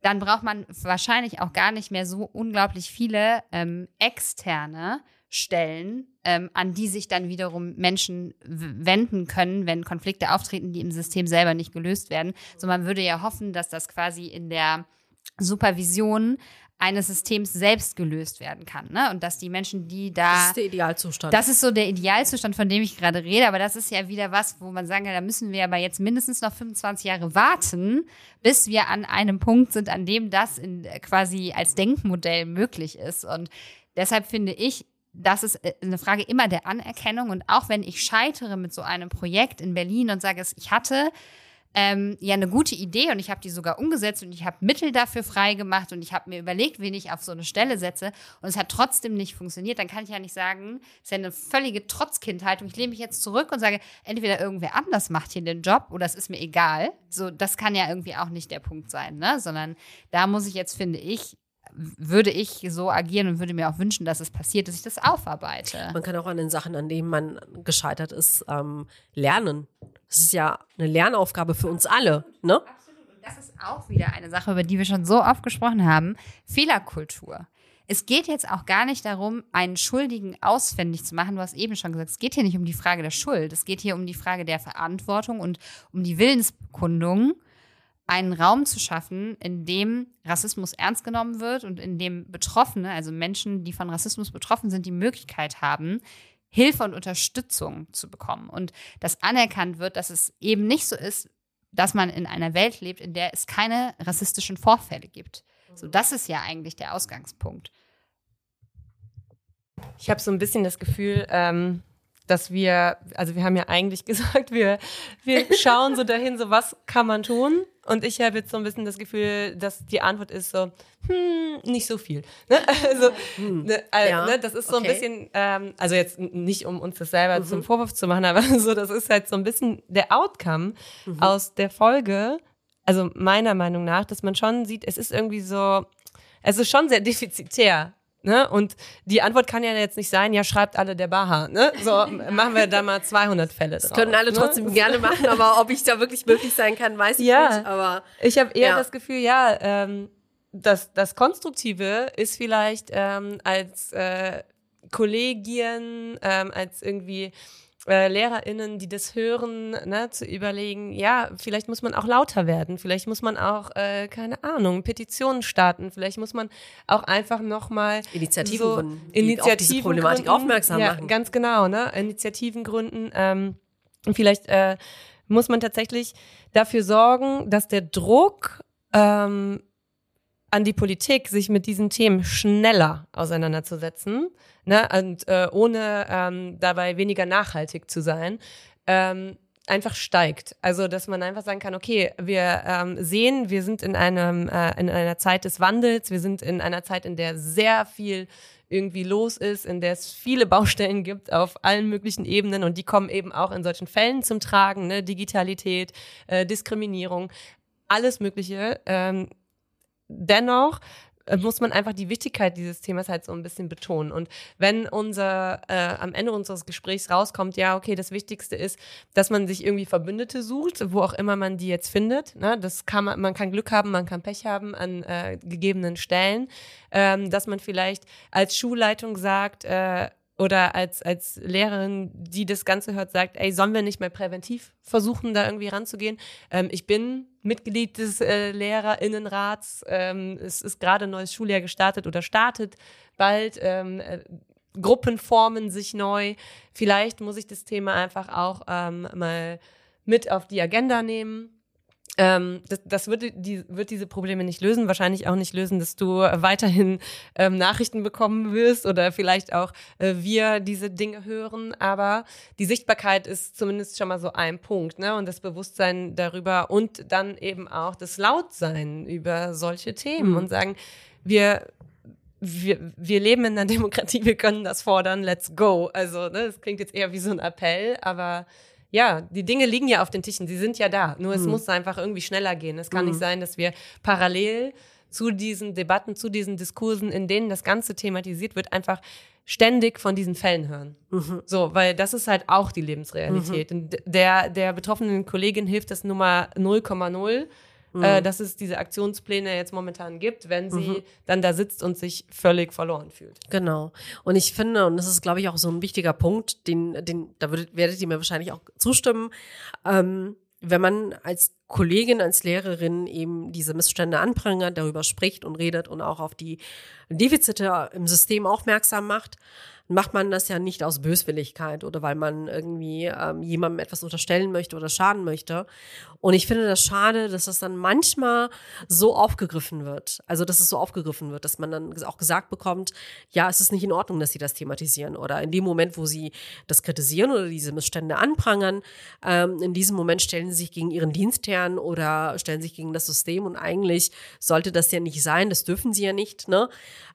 dann braucht man wahrscheinlich auch gar nicht mehr so unglaublich viele ähm, externe Stellen, ähm, an die sich dann wiederum Menschen wenden können, wenn Konflikte auftreten, die im System selber nicht gelöst werden. So man würde ja hoffen, dass das quasi in der Supervision eines Systems selbst gelöst werden kann. Ne? Und dass die Menschen, die da. Das ist der Idealzustand. Das ist so der Idealzustand, von dem ich gerade rede. Aber das ist ja wieder was, wo man sagen kann, da müssen wir aber jetzt mindestens noch 25 Jahre warten, bis wir an einem Punkt sind, an dem das in, quasi als Denkmodell möglich ist. Und deshalb finde ich, das ist äh, eine Frage immer der Anerkennung. Und auch wenn ich scheitere mit so einem Projekt in Berlin und sage, ich hatte ähm, ja eine gute Idee und ich habe die sogar umgesetzt und ich habe Mittel dafür freigemacht und ich habe mir überlegt, wen ich auf so eine Stelle setze und es hat trotzdem nicht funktioniert, dann kann ich ja nicht sagen, es ist ja eine völlige Trotzkindheit und ich lehne mich jetzt zurück und sage, entweder irgendwer anders macht hier den Job oder es ist mir egal. So, das kann ja irgendwie auch nicht der Punkt sein, ne? Sondern da muss ich jetzt, finde ich, würde ich so agieren und würde mir auch wünschen, dass es passiert, dass ich das aufarbeite. Man kann auch an den Sachen, an denen man gescheitert ist, ähm, lernen. Das ist ja eine Lernaufgabe für uns alle, ne? Absolut. Und das ist auch wieder eine Sache, über die wir schon so oft gesprochen haben. Fehlerkultur. Es geht jetzt auch gar nicht darum, einen Schuldigen ausfindig zu machen. Du hast eben schon gesagt, es geht hier nicht um die Frage der Schuld. Es geht hier um die Frage der Verantwortung und um die Willensbekundung einen Raum zu schaffen, in dem Rassismus ernst genommen wird und in dem Betroffene, also Menschen, die von Rassismus betroffen sind, die Möglichkeit haben, Hilfe und Unterstützung zu bekommen. Und dass anerkannt wird, dass es eben nicht so ist, dass man in einer Welt lebt, in der es keine rassistischen Vorfälle gibt. So, das ist ja eigentlich der Ausgangspunkt. Ich habe so ein bisschen das Gefühl, ähm, dass wir, also wir haben ja eigentlich gesagt, wir, wir schauen so dahin, so was kann man tun? Und ich habe jetzt so ein bisschen das Gefühl, dass die Antwort ist so, hm, nicht so viel. Ne? Also, hm. ne, äh, ja, ne, das ist so okay. ein bisschen, ähm, also jetzt nicht, um uns das selber mhm. zum Vorwurf zu machen, aber so, das ist halt so ein bisschen der Outcome mhm. aus der Folge, also meiner Meinung nach, dass man schon sieht, es ist irgendwie so, es ist schon sehr defizitär, Ne? Und die Antwort kann ja jetzt nicht sein, ja, schreibt alle der Baha. Ne? So machen wir da mal 200 Fälle drauf. Das können alle ne? trotzdem gerne machen, aber ob ich da wirklich möglich sein kann, weiß ich ja, nicht. Aber ich habe eher ja. das Gefühl, ja, ähm, das, das Konstruktive ist vielleicht ähm, als äh, Kollegien, ähm, als irgendwie äh, LehrerInnen, die das hören, ne, zu überlegen, ja, vielleicht muss man auch lauter werden, vielleicht muss man auch, äh, keine Ahnung, Petitionen starten, vielleicht muss man auch einfach nochmal Initiativen so gründen, Initiativen auf diese Problematik gründen, aufmerksam ja, machen. Ganz genau, ne? Initiativen gründen. Ähm, und vielleicht äh, muss man tatsächlich dafür sorgen, dass der Druck ähm, an die Politik, sich mit diesen Themen schneller auseinanderzusetzen, ne, und äh, ohne ähm, dabei weniger nachhaltig zu sein, ähm, einfach steigt. Also, dass man einfach sagen kann, okay, wir ähm, sehen, wir sind in einem äh, in einer Zeit des Wandels, wir sind in einer Zeit, in der sehr viel irgendwie los ist, in der es viele Baustellen gibt auf allen möglichen Ebenen und die kommen eben auch in solchen Fällen zum Tragen, ne? Digitalität, äh, Diskriminierung, alles Mögliche. Ähm, dennoch äh, muss man einfach die Wichtigkeit dieses Themas halt so ein bisschen betonen. Und wenn unser äh, am Ende unseres Gesprächs rauskommt, ja, okay, das Wichtigste ist, dass man sich irgendwie Verbündete sucht, wo auch immer man die jetzt findet. Ne? Das kann man, man kann Glück haben, man kann Pech haben an äh, gegebenen Stellen, ähm, dass man vielleicht als Schulleitung sagt, äh, oder als, als Lehrerin, die das Ganze hört, sagt, ey, sollen wir nicht mal präventiv versuchen, da irgendwie ranzugehen? Ähm, ich bin Mitglied des äh, Lehrerinnenrats. Ähm, es ist gerade ein neues Schuljahr gestartet oder startet bald. Ähm, äh, Gruppen formen sich neu. Vielleicht muss ich das Thema einfach auch ähm, mal mit auf die Agenda nehmen Ähm, das, das wird, die, wird diese Probleme nicht lösen, wahrscheinlich auch nicht lösen, dass du weiterhin ähm, Nachrichten bekommen wirst oder vielleicht auch äh, wir diese Dinge hören. Aber die Sichtbarkeit ist zumindest schon mal so ein Punkt, ne? Und das Bewusstsein darüber und dann eben auch das Lautsein über solche Themen mhm. und sagen, wir wir, wir leben in einer Demokratie, wir können das fordern, let's go. Also, ne, das klingt jetzt eher wie so ein Appell, aber ja, die Dinge liegen ja auf den Tischen, sie sind ja da. Nur es mhm. muss einfach irgendwie schneller gehen. Es kann mhm. nicht sein, dass wir parallel zu diesen Debatten, zu diesen Diskursen, in denen das Ganze thematisiert wird, einfach ständig von diesen Fällen hören. Mhm. So, weil das ist halt auch die Lebensrealität. Mhm. Der, der betroffenen Kollegin hilft das Nummer 0,0 mhm. äh, dass es diese Aktionspläne jetzt momentan gibt, wenn sie mhm. dann da sitzt und sich völlig verloren fühlt. Genau. Und ich finde, und das ist, glaube ich, auch so ein wichtiger Punkt, den, den, da würdet, werdet ihr mir wahrscheinlich auch zustimmen, ähm, wenn man als Kollegin, als Lehrerin eben diese Missstände anprangert, darüber spricht und redet und auch auf die Defizite im System aufmerksam macht, macht man das ja nicht aus Böswilligkeit oder weil man irgendwie ähm, jemandem etwas unterstellen möchte oder schaden möchte. Und ich finde das schade, dass das dann manchmal so aufgegriffen wird. Also, dass es so aufgegriffen wird, dass man dann auch gesagt bekommt, ja, es ist nicht in Ordnung, dass sie das thematisieren. Oder in dem Moment, wo sie das kritisieren oder diese Missstände anprangern, ähm, in diesem Moment stellen sie sich gegen ihren Dienstherrn oder stellen sich gegen das System. Und eigentlich sollte das ja nicht sein, das dürfen sie ja nicht. Ne?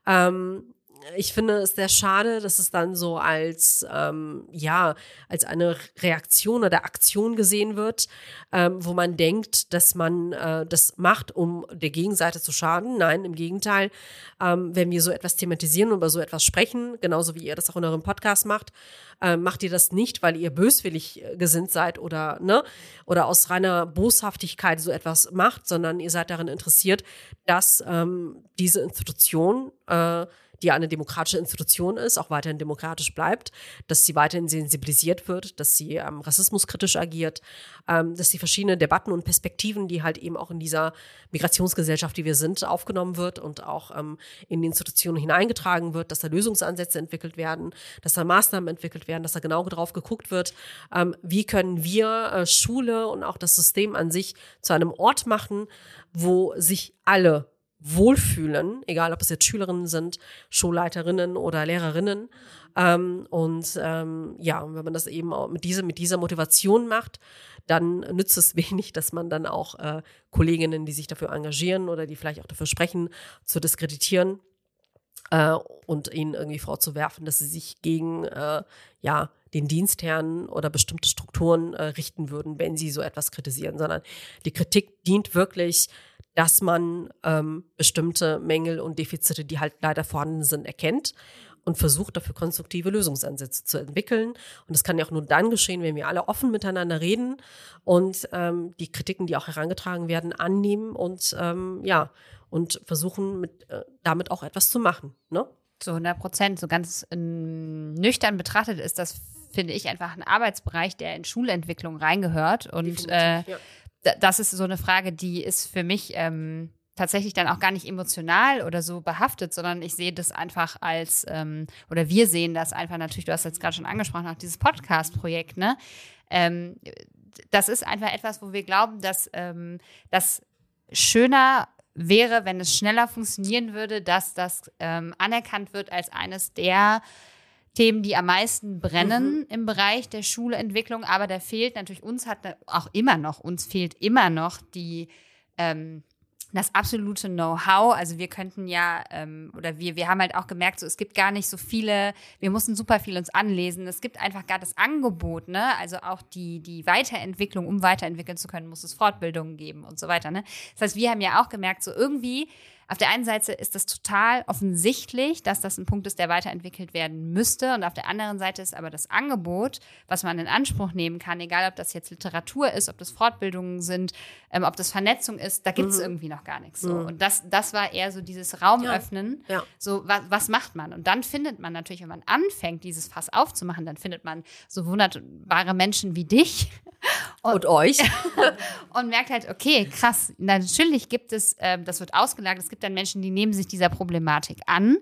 Ähm, ich finde es sehr schade, dass es dann so als, ähm, ja, als eine Reaktion oder Aktion gesehen wird, ähm, wo man denkt, dass man äh, das macht, um der Gegenseite zu schaden. Nein, im Gegenteil, ähm, wenn wir so etwas thematisieren und über so etwas sprechen, genauso wie ihr das auch in eurem Podcast macht, äh, macht ihr das nicht, weil ihr böswillig äh, gesinnt seid oder, ne, oder aus reiner Boshaftigkeit so etwas macht, sondern ihr seid daran interessiert, dass ähm, diese Institution äh, die eine demokratische Institution ist, auch weiterhin demokratisch bleibt, dass sie weiterhin sensibilisiert wird, dass sie ähm, rassismuskritisch agiert, ähm, dass die verschiedenen Debatten und Perspektiven, die halt eben auch in dieser Migrationsgesellschaft, die wir sind, aufgenommen wird und auch ähm, in die Institutionen hineingetragen wird, dass da Lösungsansätze entwickelt werden, dass da Maßnahmen entwickelt werden, dass da genau drauf geguckt wird, ähm, wie können wir äh, Schule und auch das System an sich zu einem Ort machen, wo sich alle wohlfühlen, egal ob es jetzt Schülerinnen sind, Schulleiterinnen oder Lehrerinnen. Ähm, und ähm, ja, wenn man das eben auch mit, diese, mit dieser Motivation macht, dann nützt es wenig, dass man dann auch äh, Kolleginnen, die sich dafür engagieren oder die vielleicht auch dafür sprechen, zu diskreditieren äh, und ihnen irgendwie vorzuwerfen, dass sie sich gegen äh, ja, den Dienstherren oder bestimmte Strukturen äh, richten würden, wenn sie so etwas kritisieren, sondern die Kritik dient wirklich dass man ähm, bestimmte Mängel und Defizite, die halt leider vorhanden sind, erkennt und versucht dafür konstruktive Lösungsansätze zu entwickeln. Und das kann ja auch nur dann geschehen, wenn wir alle offen miteinander reden und ähm, die Kritiken, die auch herangetragen werden, annehmen und ähm, ja und versuchen mit äh, damit auch etwas zu machen. Ne? Zu 100 Prozent, so ganz äh, nüchtern betrachtet ist das finde ich einfach ein Arbeitsbereich, der in Schulentwicklung reingehört und äh, ja das ist so eine Frage, die ist für mich ähm, tatsächlich dann auch gar nicht emotional oder so behaftet, sondern ich sehe das einfach als, ähm, oder wir sehen das einfach natürlich, du hast jetzt gerade schon angesprochen, auch dieses Podcast-Projekt, ne? Ähm, das ist einfach etwas, wo wir glauben, dass ähm, das schöner wäre, wenn es schneller funktionieren würde, dass das ähm, anerkannt wird als eines der Themen, die am meisten brennen mhm. im Bereich der Schulentwicklung. Aber da fehlt natürlich, uns hat auch immer noch, uns fehlt immer noch die, ähm, das absolute Know-how. Also wir könnten ja, ähm, oder wir, wir haben halt auch gemerkt, so es gibt gar nicht so viele, wir mussten super viel uns anlesen. Es gibt einfach gar das Angebot, ne? Also auch die, die Weiterentwicklung, um weiterentwickeln zu können, muss es Fortbildungen geben und so weiter. Ne? Das heißt, wir haben ja auch gemerkt, so irgendwie auf der einen Seite ist es total offensichtlich, dass das ein Punkt ist, der weiterentwickelt werden müsste. Und auf der anderen Seite ist aber das Angebot, was man in Anspruch nehmen kann, egal ob das jetzt Literatur ist, ob das Fortbildungen sind, ähm, ob das Vernetzung ist, da gibt es mhm. irgendwie noch gar nichts. So. Mhm. Und das, das war eher so dieses Raumöffnen. Ja. Ja. So, was, was macht man? Und dann findet man natürlich, wenn man anfängt, dieses Fass aufzumachen, dann findet man so wunderbare Menschen wie dich. Und, und euch. und merkt halt, okay, krass, natürlich gibt es, äh, das wird ausgelagert, es gibt dann Menschen, die nehmen sich dieser Problematik an.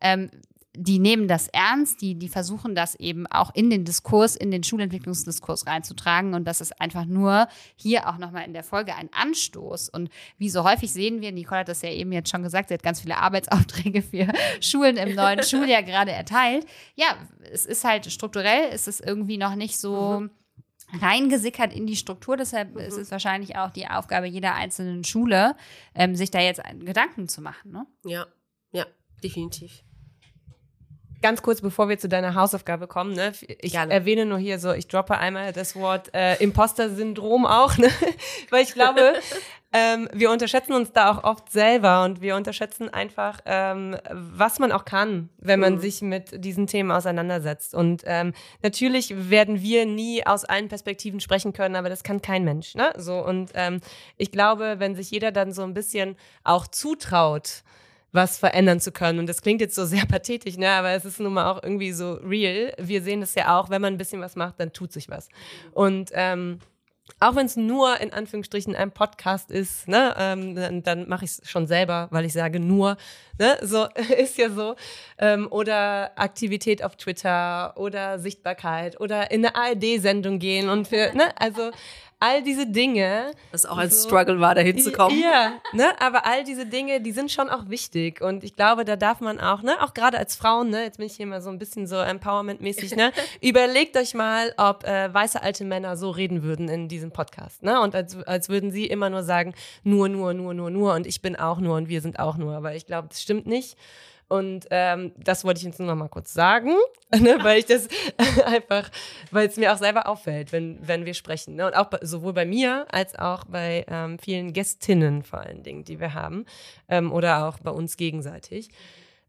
Ähm, die nehmen das ernst, die, die versuchen das eben auch in den Diskurs, in den Schulentwicklungsdiskurs reinzutragen. Und das ist einfach nur hier auch nochmal in der Folge ein Anstoß. Und wie so häufig sehen wir, Nicole hat das ja eben jetzt schon gesagt, sie hat ganz viele Arbeitsaufträge für Schulen im neuen Schuljahr gerade erteilt. Ja, es ist halt strukturell, es ist irgendwie noch nicht so. Mhm reingesickert in die Struktur. Deshalb mhm. ist es wahrscheinlich auch die Aufgabe jeder einzelnen Schule, ähm, sich da jetzt Gedanken zu machen. Ne? Ja, ja, definitiv. Ganz kurz, bevor wir zu deiner Hausaufgabe kommen, ne? ich Gerne. erwähne nur hier so, ich droppe einmal das Wort äh, Imposter-Syndrom auch, ne? weil ich glaube, ähm, wir unterschätzen uns da auch oft selber und wir unterschätzen einfach, ähm, was man auch kann, wenn man mhm. sich mit diesen Themen auseinandersetzt. Und ähm, natürlich werden wir nie aus allen Perspektiven sprechen können, aber das kann kein Mensch. Ne? So und ähm, ich glaube, wenn sich jeder dann so ein bisschen auch zutraut, was verändern zu können. Und das klingt jetzt so sehr pathetisch, ne? aber es ist nun mal auch irgendwie so real. Wir sehen es ja auch, wenn man ein bisschen was macht, dann tut sich was. Und ähm, auch wenn es nur in Anführungsstrichen ein Podcast ist, ne, ähm, dann, dann mache ich es schon selber, weil ich sage nur, ne, so ist ja so. Ähm, oder Aktivität auf Twitter oder Sichtbarkeit oder in eine ARD-Sendung gehen und für, ne, also all diese Dinge. Was auch ein so, Struggle war, da hinzukommen. Ja, ne, aber all diese Dinge, die sind schon auch wichtig. Und ich glaube, da darf man auch, ne, auch gerade als Frauen, ne, jetzt bin ich hier mal so ein bisschen so Empowerment-mäßig, ne, überlegt euch mal, ob äh, weiße alte Männer so reden würden in diesem Podcast, ne, und als, als würden sie immer nur sagen, nur, nur, nur, nur, nur und ich bin auch nur und wir sind auch nur. Aber ich glaube, das stimmt nicht. Und ähm, das wollte ich jetzt nur noch mal kurz sagen, ne, weil ich das einfach, weil es mir auch selber auffällt, wenn, wenn wir sprechen. Ne? Und auch bei, sowohl bei mir als auch bei ähm, vielen Gästinnen vor allen Dingen, die wir haben, ähm, oder auch bei uns gegenseitig.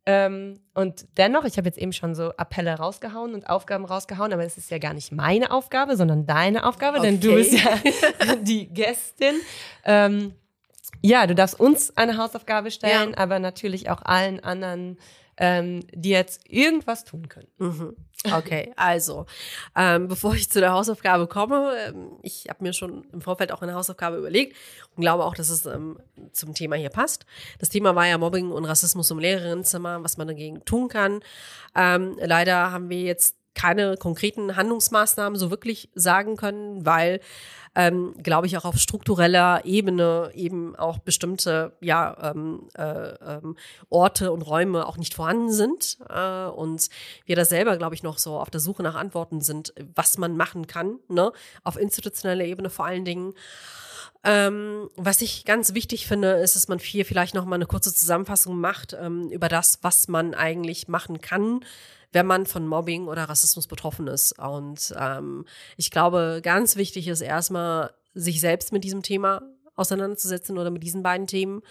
Ähm, und dennoch, ich habe jetzt eben schon so Appelle rausgehauen und Aufgaben rausgehauen, aber es ist ja gar nicht meine Aufgabe, sondern deine Aufgabe, okay. denn du bist ja die Gästin. Ähm, ja, du darfst uns eine Hausaufgabe stellen, ja. aber natürlich auch allen anderen, ähm, die jetzt irgendwas tun können. Mhm. Okay, also, ähm, bevor ich zu der Hausaufgabe komme, ähm, ich habe mir schon im Vorfeld auch eine Hausaufgabe überlegt und glaube auch, dass es ähm, zum Thema hier passt. Das Thema war ja Mobbing und Rassismus im Lehrerinnenzimmer, was man dagegen tun kann. Ähm, leider haben wir jetzt keine konkreten Handlungsmaßnahmen so wirklich sagen können, weil ähm, glaube ich, auch auf struktureller Ebene eben auch bestimmte ja, ähm, äh, ähm, Orte und Räume auch nicht vorhanden sind. Äh, und wir da selber, glaube ich, noch so auf der Suche nach Antworten sind, was man machen kann, ne? auf institutioneller Ebene vor allen Dingen. Ähm, was ich ganz wichtig finde, ist, dass man hier vielleicht noch mal eine kurze Zusammenfassung macht ähm, über das, was man eigentlich machen kann, wenn man von Mobbing oder Rassismus betroffen ist. Und ähm, ich glaube, ganz wichtig ist erstmal, sich selbst mit diesem Thema auseinanderzusetzen oder mit diesen beiden Themen.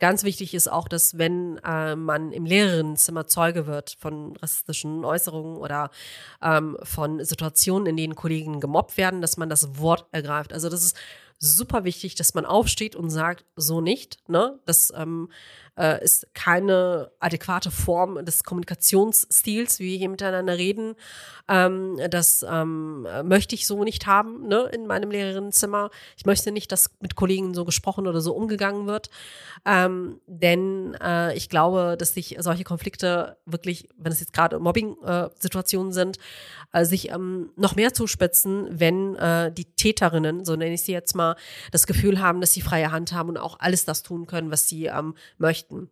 Ganz wichtig ist auch, dass wenn äh, man im Lehrerinnenzimmer Zeuge wird von rassistischen Äußerungen oder ähm, von Situationen, in denen Kollegen gemobbt werden, dass man das Wort ergreift. Also das ist super wichtig, dass man aufsteht und sagt, so nicht. Ne? Das ähm, äh, ist keine adäquate Form des Kommunikationsstils, wie wir hier miteinander reden. Ähm, das ähm, möchte ich so nicht haben ne, in meinem Lehrerinnenzimmer. Ich möchte nicht, dass mit Kollegen so gesprochen oder so umgegangen wird. Ähm, denn äh, ich glaube, dass sich solche Konflikte wirklich, wenn es jetzt gerade Mobbing-Situationen äh, sind, äh, sich ähm, noch mehr zuspitzen, wenn äh, die Täterinnen, so nenne ich sie jetzt mal, das Gefühl haben, dass sie freie Hand haben und auch alles das tun können, was sie ähm, möchten.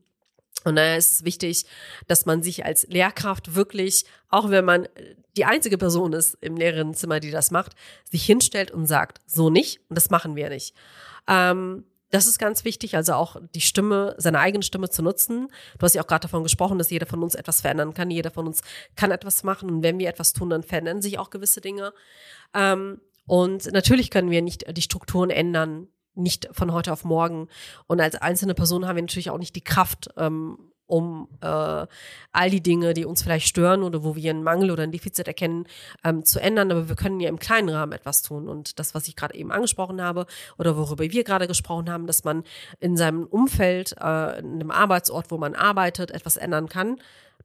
Und daher ist es wichtig, dass man sich als Lehrkraft wirklich, auch wenn man die einzige Person ist im Lehrerinnenzimmer, die das macht, sich hinstellt und sagt, so nicht und das machen wir nicht. Ähm, das ist ganz wichtig, also auch die Stimme, seine eigene Stimme zu nutzen. Du hast ja auch gerade davon gesprochen, dass jeder von uns etwas verändern kann. Jeder von uns kann etwas machen. Und wenn wir etwas tun, dann verändern sich auch gewisse Dinge. Ähm, und natürlich können wir nicht die Strukturen ändern, nicht von heute auf morgen. Und als einzelne Person haben wir natürlich auch nicht die Kraft, ähm, um äh, all die Dinge, die uns vielleicht stören oder wo wir einen Mangel oder ein Defizit erkennen, ähm, zu ändern. Aber wir können ja im kleinen Rahmen etwas tun. Und das, was ich gerade eben angesprochen habe oder worüber wir gerade gesprochen haben, dass man in seinem Umfeld, äh, in einem Arbeitsort, wo man arbeitet, etwas ändern kann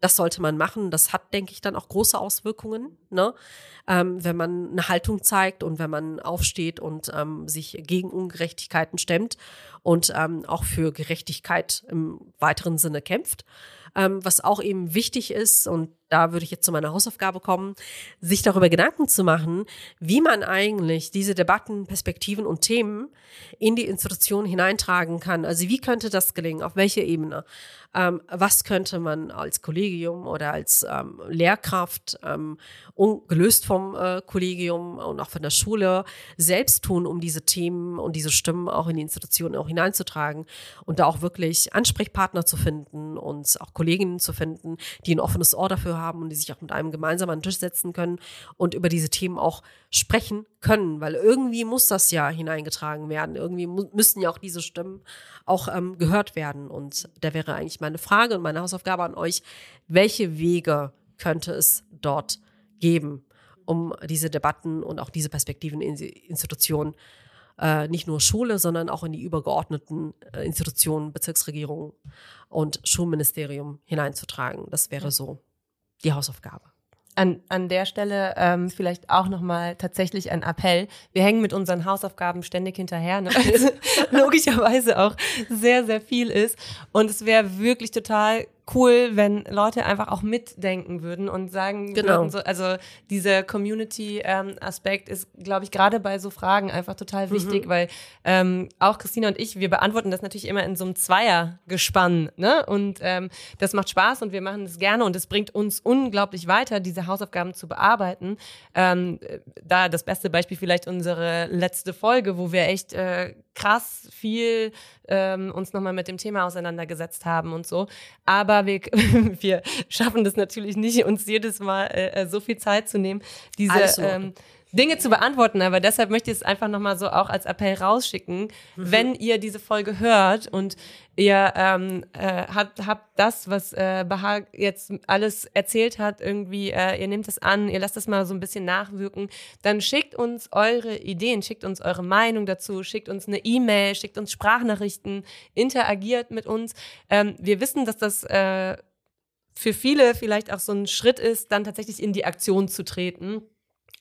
das sollte man machen. Das hat, denke ich, dann auch große Auswirkungen, ne? Ähm, wenn man eine Haltung zeigt und wenn man aufsteht und ähm, sich gegen Ungerechtigkeiten stemmt und ähm, auch für Gerechtigkeit im weiteren Sinne kämpft. ähm, was auch eben wichtig ist und da würde ich jetzt zu meiner Hausaufgabe kommen, sich darüber Gedanken zu machen, wie man eigentlich diese Debatten, Perspektiven und Themen in die Institution hineintragen kann. Also wie könnte das gelingen? Auf welche Ebene? Ähm, was könnte man als Kollegium oder als ähm, Lehrkraft, ähm, gelöst vom äh, Kollegium und auch von der Schule, selbst tun, um diese Themen und diese Stimmen auch in die Institution auch hineinzutragen und da auch wirklich Ansprechpartner zu finden und auch Kolleginnen zu finden, die ein offenes Ohr dafür haben und die sich auch mit einem gemeinsam an den Tisch setzen können und über diese Themen auch sprechen können, weil irgendwie muss das ja hineingetragen werden. Irgendwie müssen ja auch diese Stimmen auch ähm, gehört werden. Und da wäre eigentlich meine Frage und meine Hausaufgabe an euch, welche Wege könnte es dort geben, um diese Debatten und auch diese Perspektiven in die Institutionen äh, nicht nur Schule, sondern auch in die übergeordneten äh, Institutionen, Bezirksregierung und Schulministerium hineinzutragen. Das wäre so die Hausaufgabe. An, an der Stelle ähm, vielleicht auch nochmal tatsächlich ein Appell. Wir hängen mit unseren Hausaufgaben ständig hinterher, ne? also, logischerweise auch sehr, sehr viel ist. Und es wäre wirklich total cool, wenn Leute einfach auch mitdenken würden und sagen genau. würden, so, also dieser Community-Aspekt ähm, ist, glaube ich, gerade bei so Fragen einfach total wichtig, mhm. weil ähm, auch Christina und ich, wir beantworten das natürlich immer in so einem Zweiergespann, ne? Und ähm, das macht Spaß und wir machen das gerne und es bringt uns unglaublich weiter, diese Hausaufgaben zu bearbeiten. Ähm, da das beste Beispiel vielleicht unsere letzte Folge, wo wir echt äh, krass viel ähm, uns nochmal mit dem Thema auseinandergesetzt haben und so. Aber wir, wir schaffen das natürlich nicht, uns jedes Mal äh, äh so viel Zeit zu nehmen, diese ähm, Dinge zu beantworten. Aber deshalb möchte ich es einfach nochmal so auch als Appell rausschicken. Mhm. Wenn ihr diese Folge hört und ihr ähm, äh, habt, habt das, was äh, Bahar jetzt alles erzählt hat, irgendwie, äh, ihr nehmt es an, ihr lasst es mal so ein bisschen nachwirken, dann schickt uns eure Ideen, schickt uns eure Meinung dazu, schickt uns eine E-Mail, schickt uns Sprachnachrichten, interagiert mit uns. Ähm, wir wissen, dass das äh, für viele vielleicht auch so ein Schritt ist, dann tatsächlich in die Aktion zu treten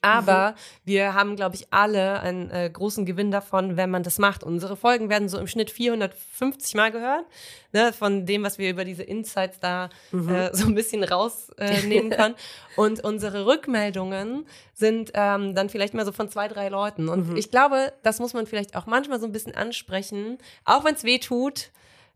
aber mhm. wir haben, glaube ich, alle einen äh, großen Gewinn davon, wenn man das macht. Unsere Folgen werden so im Schnitt 450 Mal gehört, ne, von dem, was wir über diese Insights da mhm. äh, so ein bisschen rausnehmen äh, können. Und unsere Rückmeldungen sind ähm, dann vielleicht mal so von zwei, drei Leuten. Und mhm. ich glaube, das muss man vielleicht auch manchmal so ein bisschen ansprechen, auch wenn es weh tut.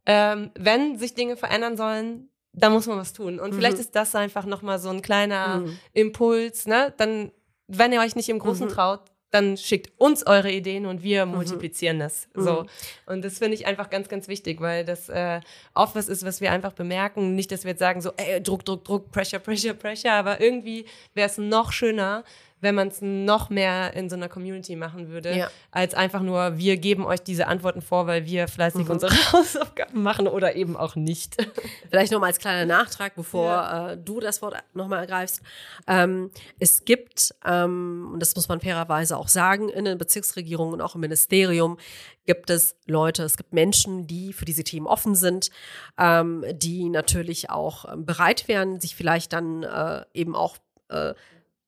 Ähm, wenn sich Dinge verändern sollen, da muss man was tun. Und mhm. vielleicht ist das einfach nochmal so ein kleiner mhm. Impuls, ne? Dann wenn ihr euch nicht im Großen mhm. traut, dann schickt uns eure Ideen und wir mhm. multiplizieren das. Mhm. So. Und das finde ich einfach ganz, ganz wichtig, weil das äh, oft was ist, was wir einfach bemerken. Nicht, dass wir jetzt sagen, so, ey, Druck, Druck, Druck, Pressure, Pressure, Pressure, aber irgendwie wäre es noch schöner, wenn man es noch mehr in so einer Community machen würde, ja. als einfach nur, wir geben euch diese Antworten vor, weil wir fleißig mhm. unsere Hausaufgaben machen oder eben auch nicht. Vielleicht nochmal als kleiner Nachtrag, bevor ja. äh, du das Wort nochmal ergreifst. Ähm, es gibt, ähm, und das muss man fairerweise auch sagen, in den Bezirksregierungen und auch im Ministerium gibt es Leute, es gibt Menschen, die für diese Themen offen sind, ähm, die natürlich auch ähm, bereit wären, sich vielleicht dann äh, eben auch äh,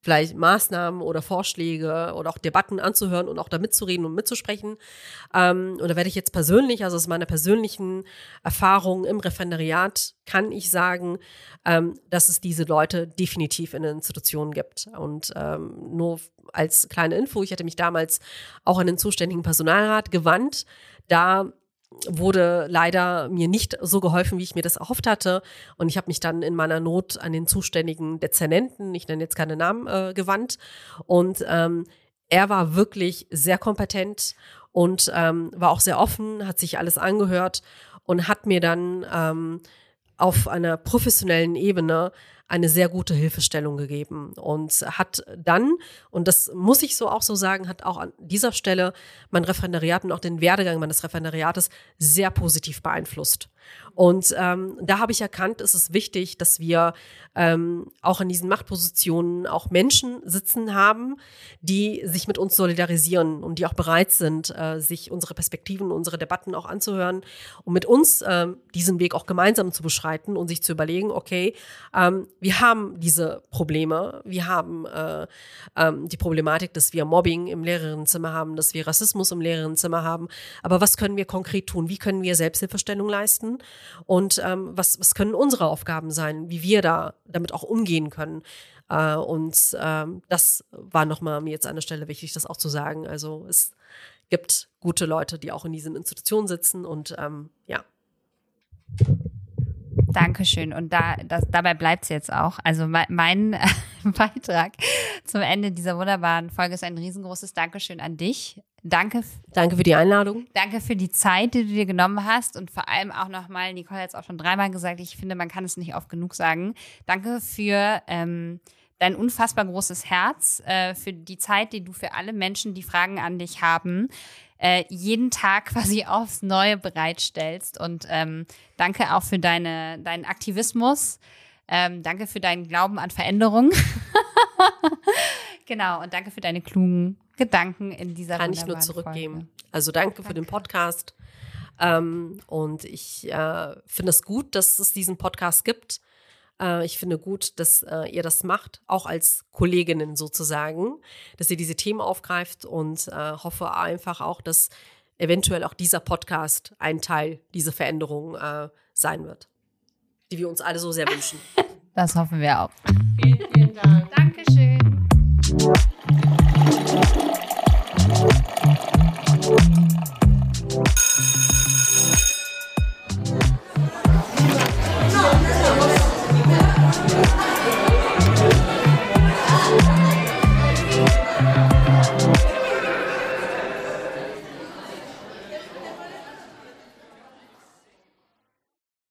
vielleicht Maßnahmen oder Vorschläge oder auch Debatten anzuhören und auch da mitzureden und mitzusprechen. Ähm, und da werde ich jetzt persönlich, also aus meiner persönlichen Erfahrung im Referendariat, kann ich sagen, ähm, dass es diese Leute definitiv in den Institutionen gibt. Und ähm, nur als kleine Info, ich hatte mich damals auch an den zuständigen Personalrat gewandt. Da wurde leider mir nicht so geholfen, wie ich mir das erhofft hatte. Und ich habe mich dann in meiner Not an den zuständigen Dezernenten, ich nenne jetzt keine Namen, äh, gewandt. Und ähm, er war wirklich sehr kompetent und ähm, war auch sehr offen, hat sich alles angehört und hat mir dann ähm, auf einer professionellen Ebene eine sehr gute Hilfestellung gegeben und hat dann, und das muss ich so auch so sagen, hat auch an dieser Stelle mein Referendariat und auch den Werdegang meines Referendariates sehr positiv beeinflusst. Und ähm, da habe ich erkannt, es ist wichtig, dass wir ähm, auch in diesen Machtpositionen auch Menschen sitzen haben, die sich mit uns solidarisieren und die auch bereit sind, äh, sich unsere Perspektiven, unsere Debatten auch anzuhören und mit uns äh, diesen Weg auch gemeinsam zu beschreiten und sich zu überlegen, okay, ähm, wir haben diese Probleme. Wir haben äh, ähm, die Problematik, dass wir Mobbing im Lehrerinnenzimmer haben, dass wir Rassismus im Lehrerinnenzimmer haben. Aber was können wir konkret tun? Wie können wir Selbsthilfestellung leisten? Und ähm, was, was können unsere Aufgaben sein, wie wir da damit auch umgehen können? Äh, und ähm, das war nochmal mir jetzt an der Stelle wichtig, das auch zu sagen. Also es gibt gute Leute, die auch in diesen Institutionen sitzen und ähm, ja. Dankeschön. Und da, das, dabei bleibt es jetzt auch. Also mein, Beitrag zum Ende dieser wunderbaren Folge ist ein riesengroßes Dankeschön an dich. Danke. Danke für die Einladung. Danke für die Zeit, die du dir genommen hast und vor allem auch nochmal, Nicole hat es auch schon dreimal gesagt, ich finde, man kann es nicht oft genug sagen. Danke für ähm, dein unfassbar großes Herz, äh, für die Zeit, die du für alle Menschen, die Fragen an dich haben, äh, jeden Tag quasi aufs Neue bereitstellst. Und ähm, danke auch für deine, deinen Aktivismus. Ähm, danke für deinen Glauben an Veränderung. genau, und danke für deine klugen Gedanken in dieser Kann ich nur zurückgeben. Folge. Also danke, danke, für den Podcast. Ähm, und ich äh, finde es gut, dass es diesen Podcast gibt. Äh, ich finde gut, dass äh, ihr das macht, auch als Kolleginnen sozusagen, dass ihr diese Themen aufgreift und äh, hoffe einfach auch, dass eventuell auch dieser Podcast ein Teil dieser Veränderung sein wird, die wir uns alle so sehr wünschen. Das hoffen wir auch. Vielen, vielen Dank. Dankeschön.